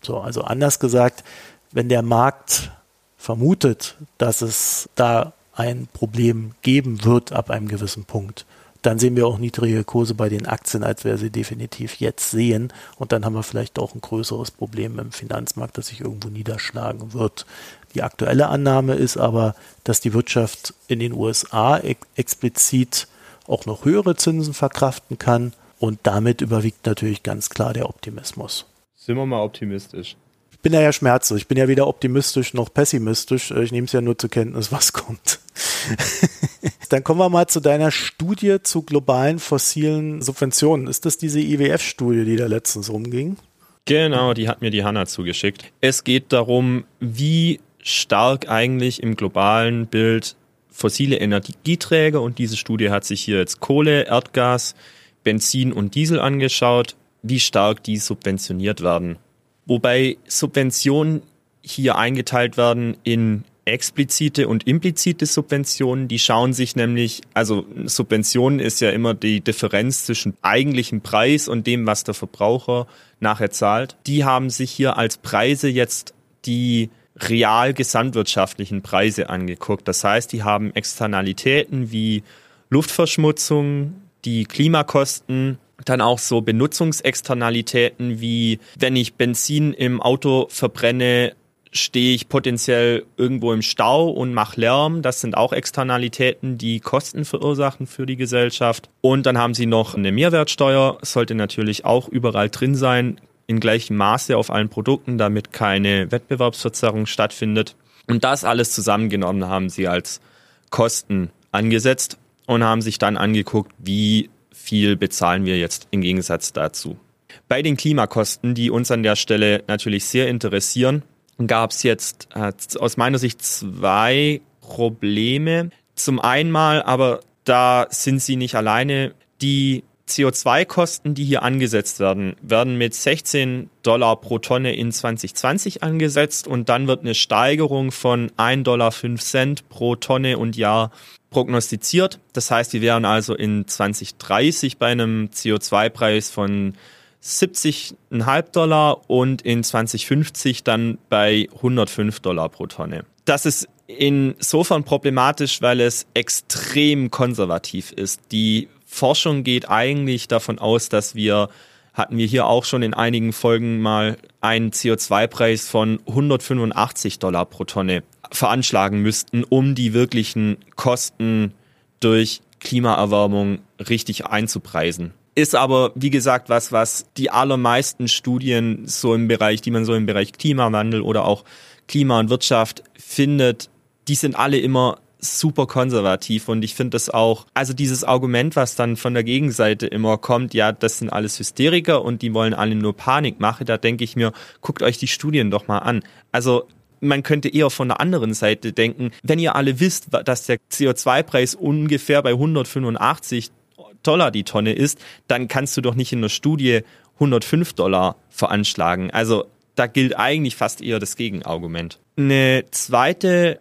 So, also anders gesagt, wenn der Markt vermutet, dass es da ein Problem geben wird ab einem gewissen Punkt, dann sehen wir auch niedrige Kurse bei den Aktien, als wir sie definitiv jetzt sehen. Und dann haben wir vielleicht auch ein größeres Problem im Finanzmarkt, das sich irgendwo niederschlagen wird. Die aktuelle Annahme ist aber, dass die Wirtschaft in den USA ex explizit auch noch höhere Zinsen verkraften kann. Und damit überwiegt natürlich ganz klar der Optimismus. Sind wir mal optimistisch bin da ja schmerzlos. Ich bin ja weder optimistisch noch pessimistisch. Ich nehme es ja nur zur Kenntnis, was kommt. Dann kommen wir mal zu deiner Studie zu globalen fossilen Subventionen. Ist das diese IWF-Studie, die da letztens rumging? Genau, die hat mir die Hanna zugeschickt. Es geht darum, wie stark eigentlich im globalen Bild fossile Energieträger und diese Studie hat sich hier jetzt Kohle, Erdgas, Benzin und Diesel angeschaut, wie stark die subventioniert werden. Wobei Subventionen hier eingeteilt werden in explizite und implizite Subventionen, die schauen sich nämlich, also Subventionen ist ja immer die Differenz zwischen eigentlichem Preis und dem, was der Verbraucher nachher zahlt. Die haben sich hier als Preise jetzt die real gesamtwirtschaftlichen Preise angeguckt. Das heißt, die haben Externalitäten wie Luftverschmutzung, die Klimakosten, dann auch so Benutzungsexternalitäten wie wenn ich Benzin im Auto verbrenne, stehe ich potenziell irgendwo im Stau und mache Lärm. Das sind auch Externalitäten, die Kosten verursachen für die Gesellschaft. Und dann haben sie noch eine Mehrwertsteuer, sollte natürlich auch überall drin sein, in gleichem Maße auf allen Produkten, damit keine Wettbewerbsverzerrung stattfindet. Und das alles zusammengenommen haben sie als Kosten angesetzt und haben sich dann angeguckt, wie viel bezahlen wir jetzt im Gegensatz dazu. Bei den Klimakosten, die uns an der Stelle natürlich sehr interessieren, gab es jetzt äh, aus meiner Sicht zwei Probleme. Zum einen mal, aber da sind sie nicht alleine, die CO2-Kosten, die hier angesetzt werden, werden mit 16 Dollar pro Tonne in 2020 angesetzt und dann wird eine Steigerung von 1,05 Dollar pro Tonne und Jahr prognostiziert. Das heißt, wir wären also in 2030 bei einem CO2-Preis von 70,5 Dollar und in 2050 dann bei 105 Dollar pro Tonne. Das ist insofern problematisch, weil es extrem konservativ ist. Die Forschung geht eigentlich davon aus, dass wir, hatten wir hier auch schon in einigen Folgen mal einen CO2-Preis von 185 Dollar pro Tonne veranschlagen müssten, um die wirklichen Kosten durch Klimaerwärmung richtig einzupreisen. Ist aber, wie gesagt, was, was die allermeisten Studien so im Bereich, die man so im Bereich Klimawandel oder auch Klima und Wirtschaft findet, die sind alle immer super konservativ und ich finde das auch, also dieses Argument, was dann von der Gegenseite immer kommt, ja, das sind alles Hysteriker und die wollen alle nur Panik machen, da denke ich mir, guckt euch die Studien doch mal an. Also man könnte eher von der anderen Seite denken, wenn ihr alle wisst, dass der CO2-Preis ungefähr bei 185 Dollar die Tonne ist, dann kannst du doch nicht in der Studie 105 Dollar veranschlagen. Also da gilt eigentlich fast eher das Gegenargument. Eine zweite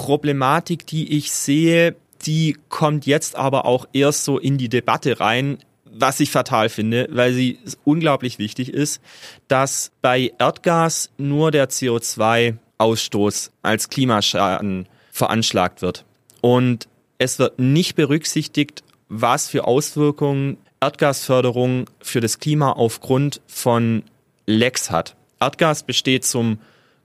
Problematik, die ich sehe, die kommt jetzt aber auch erst so in die Debatte rein, was ich fatal finde, weil sie unglaublich wichtig ist, dass bei Erdgas nur der CO2-Ausstoß als Klimaschaden veranschlagt wird. Und es wird nicht berücksichtigt, was für Auswirkungen Erdgasförderung für das Klima aufgrund von Lecks hat. Erdgas besteht zum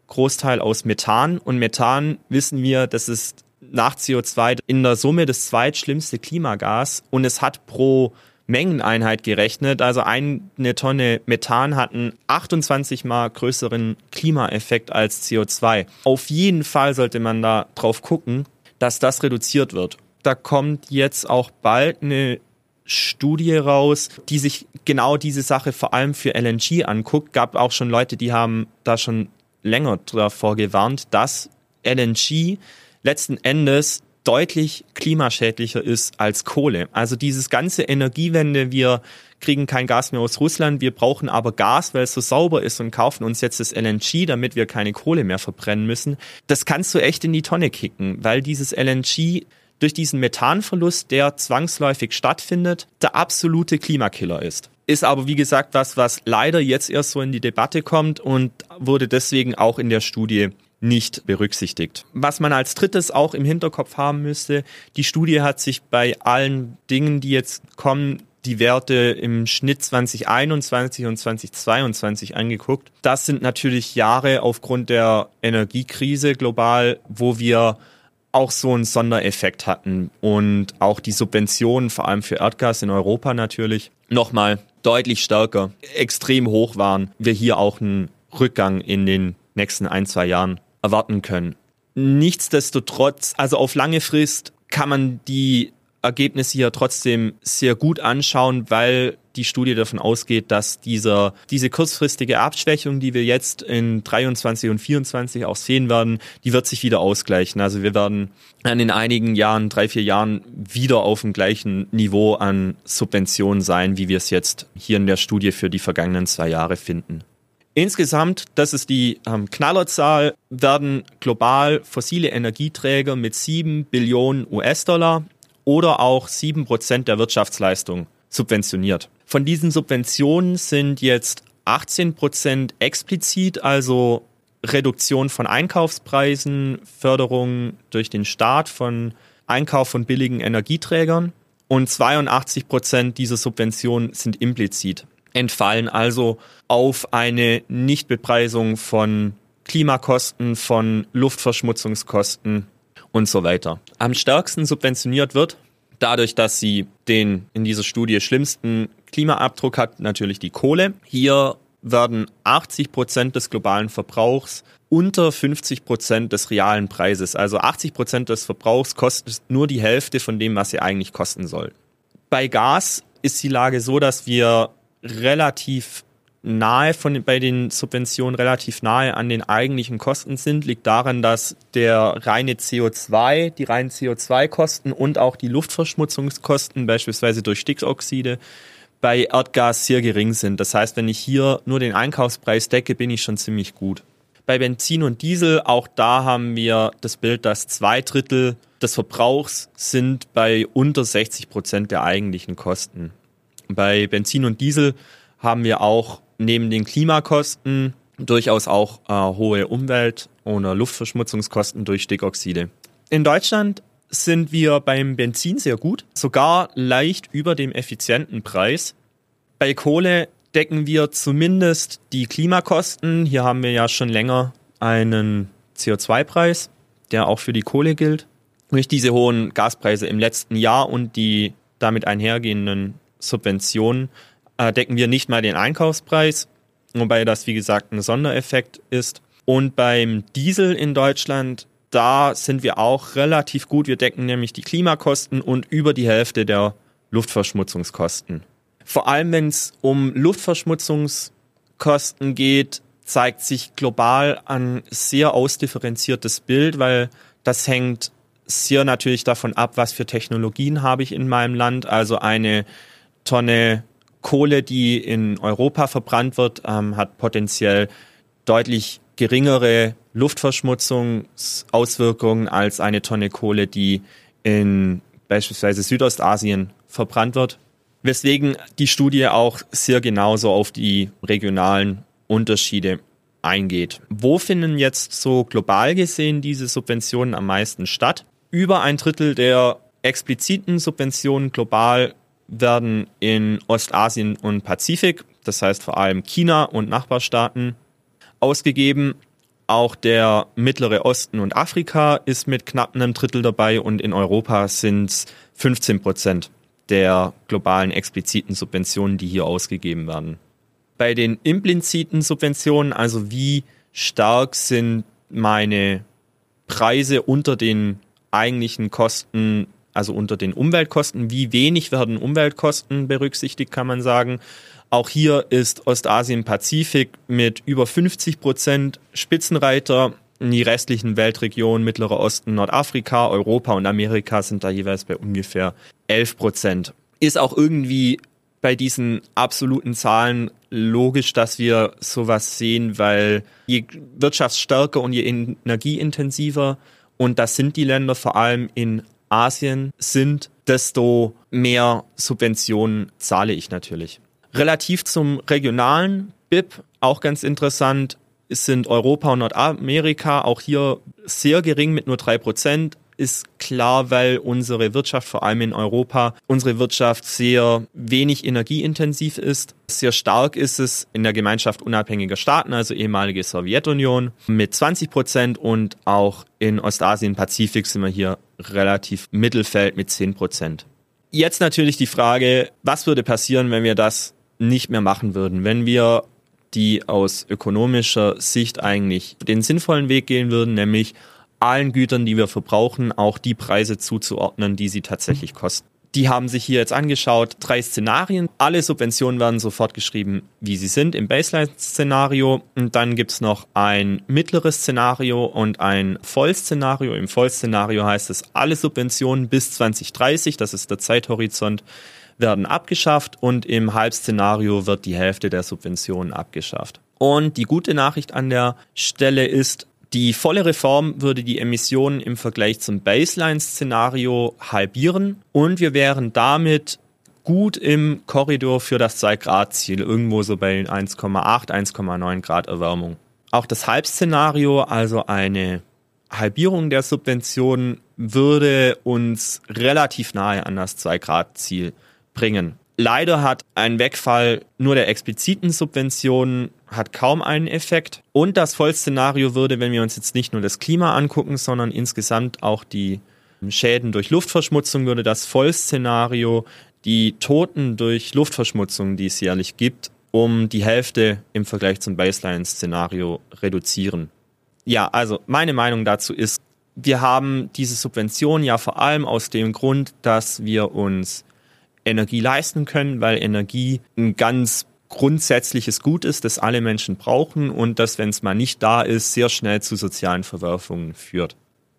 Großteil aus Methan und Methan wissen wir, das ist nach CO2 in der Summe das zweitschlimmste Klimagas und es hat pro Mengeneinheit gerechnet. Also eine Tonne Methan hat einen 28 mal größeren Klimaeffekt als CO2. Auf jeden Fall sollte man da drauf gucken, dass das reduziert wird da kommt jetzt auch bald eine Studie raus, die sich genau diese Sache vor allem für LNG anguckt. Gab auch schon Leute, die haben da schon länger davor gewarnt, dass LNG letzten Endes deutlich klimaschädlicher ist als Kohle. Also dieses ganze Energiewende, wir kriegen kein Gas mehr aus Russland, wir brauchen aber Gas, weil es so sauber ist und kaufen uns jetzt das LNG, damit wir keine Kohle mehr verbrennen müssen. Das kannst du echt in die Tonne kicken, weil dieses LNG durch diesen Methanverlust, der zwangsläufig stattfindet, der absolute Klimakiller ist. Ist aber wie gesagt was, was leider jetzt erst so in die Debatte kommt und wurde deswegen auch in der Studie nicht berücksichtigt. Was man als drittes auch im Hinterkopf haben müsste, die Studie hat sich bei allen Dingen, die jetzt kommen, die Werte im Schnitt 2021 und 2022 angeguckt. Das sind natürlich Jahre aufgrund der Energiekrise global, wo wir auch so einen Sondereffekt hatten und auch die Subventionen, vor allem für Erdgas in Europa natürlich, nochmal deutlich stärker, extrem hoch waren, wir hier auch einen Rückgang in den nächsten ein, zwei Jahren erwarten können. Nichtsdestotrotz, also auf lange Frist kann man die Ergebnisse hier trotzdem sehr gut anschauen, weil die Studie davon ausgeht, dass dieser, diese kurzfristige Abschwächung, die wir jetzt in 23 und 24 auch sehen werden, die wird sich wieder ausgleichen. Also wir werden dann in einigen Jahren, drei, vier Jahren wieder auf dem gleichen Niveau an Subventionen sein, wie wir es jetzt hier in der Studie für die vergangenen zwei Jahre finden. Insgesamt, das ist die ähm, Knallerzahl, werden global fossile Energieträger mit sieben Billionen US-Dollar oder auch sieben Prozent der Wirtschaftsleistung subventioniert. Von diesen Subventionen sind jetzt 18 Prozent explizit, also Reduktion von Einkaufspreisen, Förderung durch den Staat von Einkauf von billigen Energieträgern und 82 Prozent dieser Subventionen sind implizit, entfallen also auf eine Nichtbepreisung von Klimakosten, von Luftverschmutzungskosten und so weiter. Am stärksten subventioniert wird dadurch, dass sie den in dieser Studie schlimmsten Klimaabdruck hat, natürlich die Kohle. Hier werden 80 Prozent des globalen Verbrauchs unter 50 Prozent des realen Preises. Also 80 Prozent des Verbrauchs kostet nur die Hälfte von dem, was sie eigentlich kosten soll. Bei Gas ist die Lage so, dass wir relativ nahe von, bei den Subventionen relativ nahe an den eigentlichen Kosten sind, liegt daran, dass der reine CO2, die reinen CO2-Kosten und auch die Luftverschmutzungskosten, beispielsweise durch Stickoxide, bei Erdgas sehr gering sind. Das heißt, wenn ich hier nur den Einkaufspreis decke, bin ich schon ziemlich gut. Bei Benzin und Diesel, auch da haben wir das Bild, dass zwei Drittel des Verbrauchs sind bei unter 60 Prozent der eigentlichen Kosten. Bei Benzin und Diesel haben wir auch neben den Klimakosten durchaus auch äh, hohe Umwelt- oder Luftverschmutzungskosten durch Stickoxide. In Deutschland sind wir beim Benzin sehr gut, sogar leicht über dem effizienten Preis. Bei Kohle decken wir zumindest die Klimakosten. Hier haben wir ja schon länger einen CO2-Preis, der auch für die Kohle gilt. Durch diese hohen Gaspreise im letzten Jahr und die damit einhergehenden Subventionen äh, decken wir nicht mal den Einkaufspreis, wobei das wie gesagt ein Sondereffekt ist. Und beim Diesel in Deutschland, da sind wir auch relativ gut. Wir decken nämlich die Klimakosten und über die Hälfte der Luftverschmutzungskosten. Vor allem, wenn es um Luftverschmutzungskosten geht, zeigt sich global ein sehr ausdifferenziertes Bild, weil das hängt sehr natürlich davon ab, was für Technologien habe ich in meinem Land. Also eine Tonne Kohle, die in Europa verbrannt wird, ähm, hat potenziell deutlich geringere Luftverschmutzungsauswirkungen als eine Tonne Kohle, die in beispielsweise Südostasien verbrannt wird. Weswegen die Studie auch sehr genauso auf die regionalen Unterschiede eingeht. Wo finden jetzt so global gesehen diese Subventionen am meisten statt? Über ein Drittel der expliziten Subventionen global werden in Ostasien und Pazifik, das heißt vor allem China und Nachbarstaaten, ausgegeben. Auch der Mittlere Osten und Afrika ist mit knapp einem Drittel dabei und in Europa sind es 15 Prozent der globalen expliziten Subventionen, die hier ausgegeben werden. Bei den impliziten Subventionen, also wie stark sind meine Preise unter den eigentlichen Kosten also unter den Umweltkosten. Wie wenig werden Umweltkosten berücksichtigt, kann man sagen. Auch hier ist Ostasien-Pazifik mit über 50 Prozent Spitzenreiter. Die restlichen Weltregionen, Mittlerer Osten, Nordafrika, Europa und Amerika sind da jeweils bei ungefähr 11 Prozent. Ist auch irgendwie bei diesen absoluten Zahlen logisch, dass wir sowas sehen, weil je wirtschaftsstärker und je energieintensiver und das sind die Länder vor allem in Asien sind, desto mehr Subventionen zahle ich natürlich. Relativ zum regionalen BIP, auch ganz interessant, sind Europa und Nordamerika auch hier sehr gering mit nur drei Prozent ist klar, weil unsere Wirtschaft, vor allem in Europa, unsere Wirtschaft sehr wenig energieintensiv ist. Sehr stark ist es in der Gemeinschaft unabhängiger Staaten, also ehemalige Sowjetunion, mit 20 Prozent und auch in Ostasien, Pazifik sind wir hier relativ Mittelfeld mit 10 Prozent. Jetzt natürlich die Frage, was würde passieren, wenn wir das nicht mehr machen würden, wenn wir die aus ökonomischer Sicht eigentlich den sinnvollen Weg gehen würden, nämlich allen Gütern, die wir verbrauchen, auch die Preise zuzuordnen, die sie tatsächlich kosten. Die haben sich hier jetzt angeschaut, drei Szenarien. Alle Subventionen werden sofort geschrieben, wie sie sind im Baseline-Szenario. Und dann gibt's noch ein mittleres Szenario und ein Vollszenario. Im Vollszenario heißt es, alle Subventionen bis 2030, das ist der Zeithorizont, werden abgeschafft und im Halbszenario wird die Hälfte der Subventionen abgeschafft. Und die gute Nachricht an der Stelle ist, die volle Reform würde die Emissionen im Vergleich zum Baseline-Szenario halbieren und wir wären damit gut im Korridor für das 2-Grad-Ziel, irgendwo so bei 1,8, 1,9 Grad Erwärmung. Auch das Halbszenario, also eine Halbierung der Subventionen, würde uns relativ nahe an das 2-Grad-Ziel bringen. Leider hat ein Wegfall nur der expliziten Subventionen hat kaum einen Effekt. Und das Vollszenario würde, wenn wir uns jetzt nicht nur das Klima angucken, sondern insgesamt auch die Schäden durch Luftverschmutzung, würde das Vollszenario die Toten durch Luftverschmutzung, die es jährlich gibt, um die Hälfte im Vergleich zum Baseline-Szenario reduzieren. Ja, also meine Meinung dazu ist, wir haben diese Subvention ja vor allem aus dem Grund, dass wir uns Energie leisten können, weil Energie ein ganz grundsätzliches Gut ist, das alle Menschen brauchen und das, wenn es mal nicht da ist, sehr schnell zu sozialen Verwerfungen führt.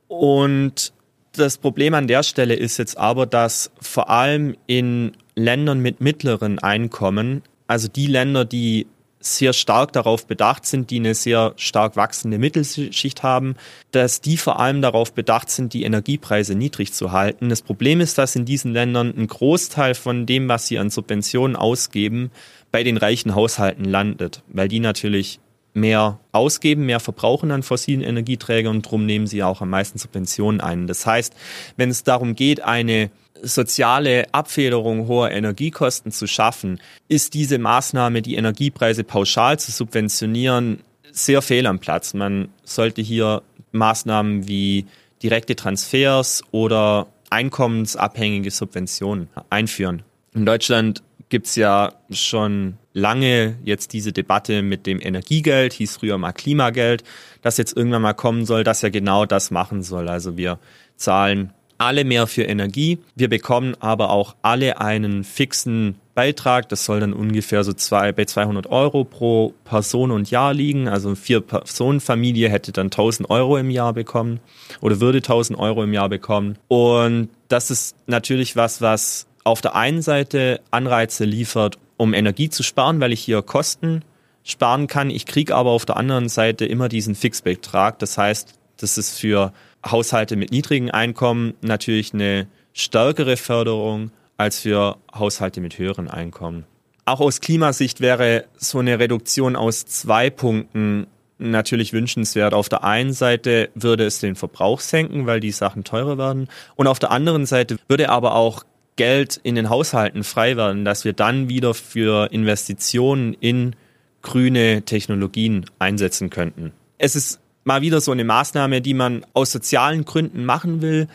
Und das Problem an der Stelle ist jetzt aber, dass vor allem in Ländern mit mittleren Einkommen, also die Länder, die sehr stark darauf bedacht sind, die eine sehr stark wachsende Mittelschicht haben, dass die vor allem darauf bedacht sind, die Energiepreise niedrig zu halten. Das Problem ist, dass in diesen Ländern ein Großteil von dem, was sie an Subventionen ausgeben, bei den reichen Haushalten landet, weil die natürlich mehr ausgeben, mehr verbrauchen an fossilen Energieträgern und darum nehmen sie auch am meisten Subventionen ein. Das heißt, wenn es darum geht, eine soziale Abfederung hoher Energiekosten zu schaffen, ist diese Maßnahme, die Energiepreise pauschal zu subventionieren, sehr fehl am Platz. Man sollte hier Maßnahmen wie direkte Transfers oder einkommensabhängige Subventionen einführen. In Deutschland gibt es ja schon lange jetzt diese Debatte mit dem Energiegeld, hieß früher mal Klimageld, das jetzt irgendwann mal kommen soll, das ja genau das machen soll. Also wir zahlen alle mehr für Energie. Wir bekommen aber auch alle einen fixen Beitrag. Das soll dann ungefähr so zwei, bei 200 Euro pro Person und Jahr liegen. Also eine Vier-Personen-Familie hätte dann 1000 Euro im Jahr bekommen oder würde 1000 Euro im Jahr bekommen. Und das ist natürlich was, was auf der einen Seite Anreize liefert, um Energie zu sparen, weil ich hier Kosten sparen kann. Ich kriege aber auf der anderen Seite immer diesen Fixbetrag. Das heißt, das ist für Haushalte mit niedrigen Einkommen natürlich eine stärkere Förderung als für Haushalte mit höheren Einkommen. Auch aus Klimasicht wäre so eine Reduktion aus zwei Punkten natürlich wünschenswert. Auf der einen Seite würde es den Verbrauch senken, weil die Sachen teurer werden. Und auf der anderen Seite würde aber auch Geld in den Haushalten frei werden, dass wir dann wieder für Investitionen in grüne Technologien einsetzen könnten. Es ist mal wieder so eine Maßnahme, die man aus sozialen Gründen machen will,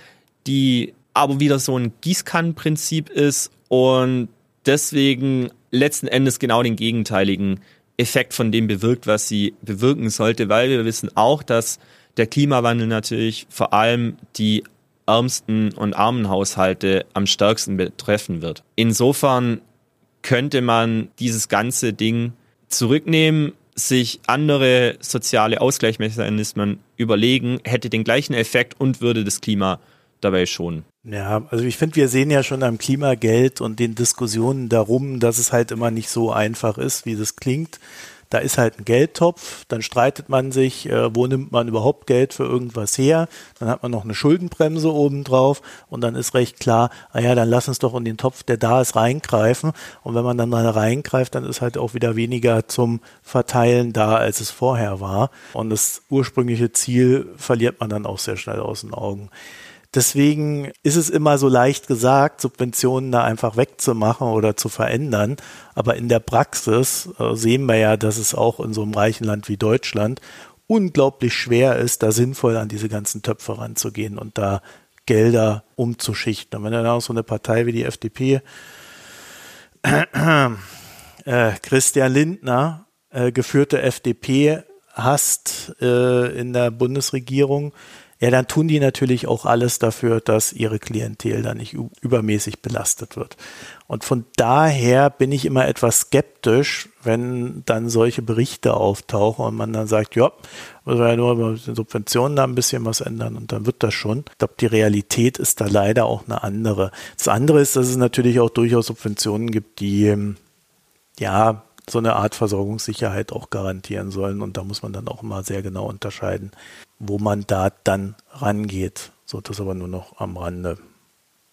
die aber wieder so ein Gießkannenprinzip ist und deswegen letzten Endes genau den gegenteiligen Effekt von dem bewirkt, was sie bewirken sollte, weil wir wissen auch, dass der Klimawandel natürlich vor allem die ärmsten und armen Haushalte am stärksten betreffen wird. Insofern könnte man dieses ganze Ding zurücknehmen, sich andere soziale Ausgleichsmechanismen überlegen, hätte den gleichen Effekt und würde das Klima dabei schonen. Ja, also ich finde, wir sehen ja schon am Klimageld und den Diskussionen darum, dass es halt immer nicht so einfach ist, wie das klingt da ist halt ein Geldtopf, dann streitet man sich, äh, wo nimmt man überhaupt Geld für irgendwas her, dann hat man noch eine Schuldenbremse obendrauf und dann ist recht klar, ah ja, dann lass uns doch in den Topf, der da ist, reingreifen. Und wenn man dann da reingreift, dann ist halt auch wieder weniger zum Verteilen da, als es vorher war. Und das ursprüngliche Ziel verliert man dann auch sehr schnell aus den Augen. Deswegen ist es immer so leicht gesagt, Subventionen da einfach wegzumachen oder zu verändern. Aber in der Praxis äh, sehen wir ja, dass es auch in so einem reichen Land wie Deutschland unglaublich schwer ist, da sinnvoll an diese ganzen Töpfe ranzugehen und da Gelder umzuschichten. Und wenn dann auch so eine Partei wie die FDP, äh, Christian Lindner, äh, geführte FDP hast äh, in der Bundesregierung, ja, dann tun die natürlich auch alles dafür, dass ihre Klientel da nicht übermäßig belastet wird. Und von daher bin ich immer etwas skeptisch, wenn dann solche Berichte auftauchen und man dann sagt, ja, müssen wir ja nur über die Subventionen da ein bisschen was ändern und dann wird das schon. Ich glaube, die Realität ist da leider auch eine andere. Das andere ist, dass es natürlich auch durchaus Subventionen gibt, die ähm, ja so eine Art Versorgungssicherheit auch garantieren sollen. Und da muss man dann auch immer sehr genau unterscheiden, wo man da dann rangeht. So, das aber nur noch am Rande.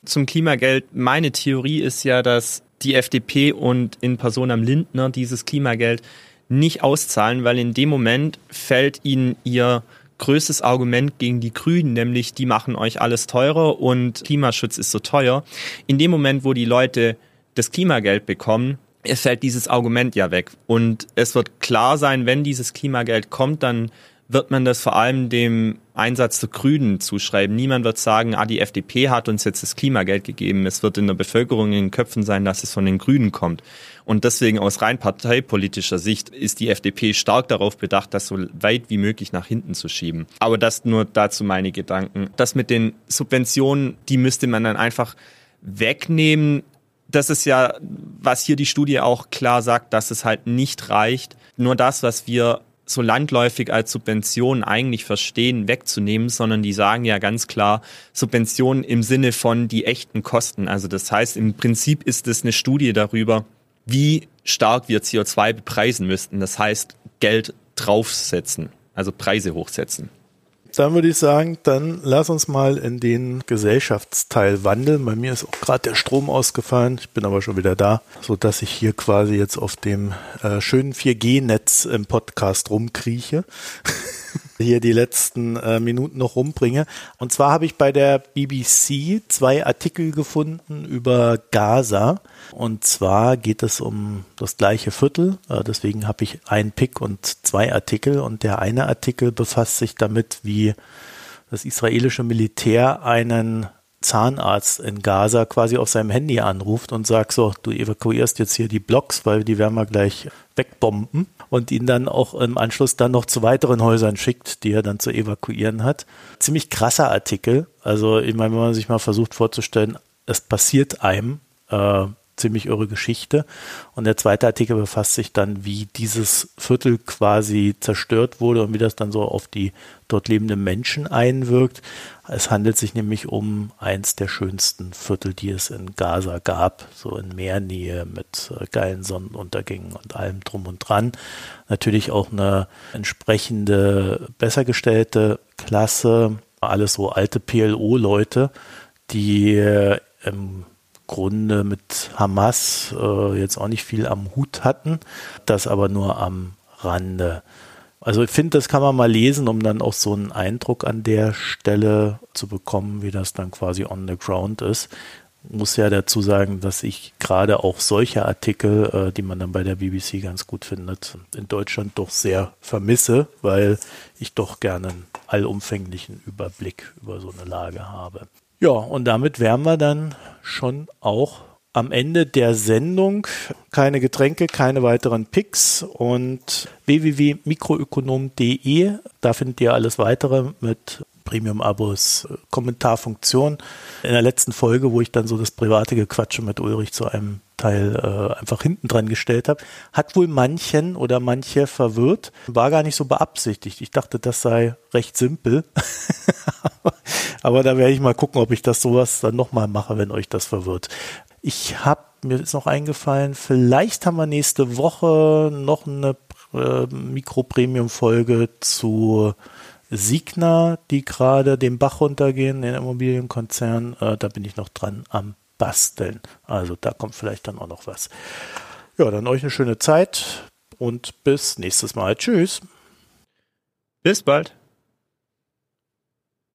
Zum Klimageld. Meine Theorie ist ja, dass die FDP und in Person am Lindner dieses Klimageld nicht auszahlen, weil in dem Moment fällt ihnen ihr größtes Argument gegen die Grünen, nämlich die machen euch alles teurer und Klimaschutz ist so teuer. In dem Moment, wo die Leute das Klimageld bekommen, es fällt dieses Argument ja weg. Und es wird klar sein, wenn dieses Klimageld kommt, dann wird man das vor allem dem Einsatz der Grünen zuschreiben. Niemand wird sagen, ah, die FDP hat uns jetzt das Klimageld gegeben. Es wird in der Bevölkerung in den Köpfen sein, dass es von den Grünen kommt. Und deswegen aus rein parteipolitischer Sicht ist die FDP stark darauf bedacht, das so weit wie möglich nach hinten zu schieben. Aber das nur dazu meine Gedanken. Das mit den Subventionen, die müsste man dann einfach wegnehmen das ist ja, was hier die Studie auch klar sagt, dass es halt nicht reicht, nur das, was wir so landläufig als Subventionen eigentlich verstehen, wegzunehmen, sondern die sagen ja ganz klar Subventionen im Sinne von die echten Kosten. Also das heißt, im Prinzip ist es eine Studie darüber, wie stark wir CO2 bepreisen müssten. Das heißt, Geld draufsetzen, also Preise hochsetzen. Dann würde ich sagen, dann lass uns mal in den Gesellschaftsteil wandeln. Bei mir ist auch gerade der Strom ausgefallen. Ich bin aber schon wieder da, so dass ich hier quasi jetzt auf dem äh, schönen 4G-Netz im Podcast rumkrieche. hier die letzten äh, Minuten noch rumbringe. Und zwar habe ich bei der BBC zwei Artikel gefunden über Gaza. Und zwar geht es um das gleiche Viertel. Äh, deswegen habe ich einen Pick und zwei Artikel. Und der eine Artikel befasst sich damit, wie das israelische Militär einen Zahnarzt in Gaza quasi auf seinem Handy anruft und sagt so, du evakuierst jetzt hier die Blocks, weil die werden wir gleich wegbomben und ihn dann auch im Anschluss dann noch zu weiteren Häusern schickt, die er dann zu evakuieren hat. Ziemlich krasser Artikel. Also ich meine, wenn man sich mal versucht vorzustellen, es passiert einem, äh, ziemlich irre Geschichte. Und der zweite Artikel befasst sich dann, wie dieses Viertel quasi zerstört wurde und wie das dann so auf die dort lebenden Menschen einwirkt. Es handelt sich nämlich um eins der schönsten Viertel, die es in Gaza gab, so in Meernähe mit äh, geilen Sonnenuntergängen und allem drum und dran. Natürlich auch eine entsprechende, besser gestellte Klasse, alles so alte PLO-Leute, die äh, im Grunde mit Hamas äh, jetzt auch nicht viel am Hut hatten, das aber nur am Rande. Also ich finde, das kann man mal lesen, um dann auch so einen Eindruck an der Stelle zu bekommen, wie das dann quasi on the ground ist. Muss ja dazu sagen, dass ich gerade auch solche Artikel, äh, die man dann bei der BBC ganz gut findet, in Deutschland doch sehr vermisse, weil ich doch gerne einen allumfänglichen Überblick über so eine Lage habe. Ja, und damit wären wir dann schon auch am Ende der Sendung. Keine Getränke, keine weiteren Picks und www.mikroökonom.de. Da findet ihr alles weitere mit Premium-Abos, Kommentarfunktion. In der letzten Folge, wo ich dann so das private Gequatsche mit Ulrich zu einem Teil äh, einfach hinten dran gestellt habe, hat wohl manchen oder manche verwirrt. War gar nicht so beabsichtigt. Ich dachte, das sei recht simpel. Aber da werde ich mal gucken, ob ich das sowas dann nochmal mache, wenn euch das verwirrt. Ich habe mir ist noch eingefallen, vielleicht haben wir nächste Woche noch eine äh, Mikro-Premium-Folge zu Signa, die gerade den Bach runtergehen, den Immobilienkonzern. Äh, da bin ich noch dran am Basteln. Also da kommt vielleicht dann auch noch was. Ja, dann euch eine schöne Zeit und bis nächstes Mal. Tschüss. Bis bald.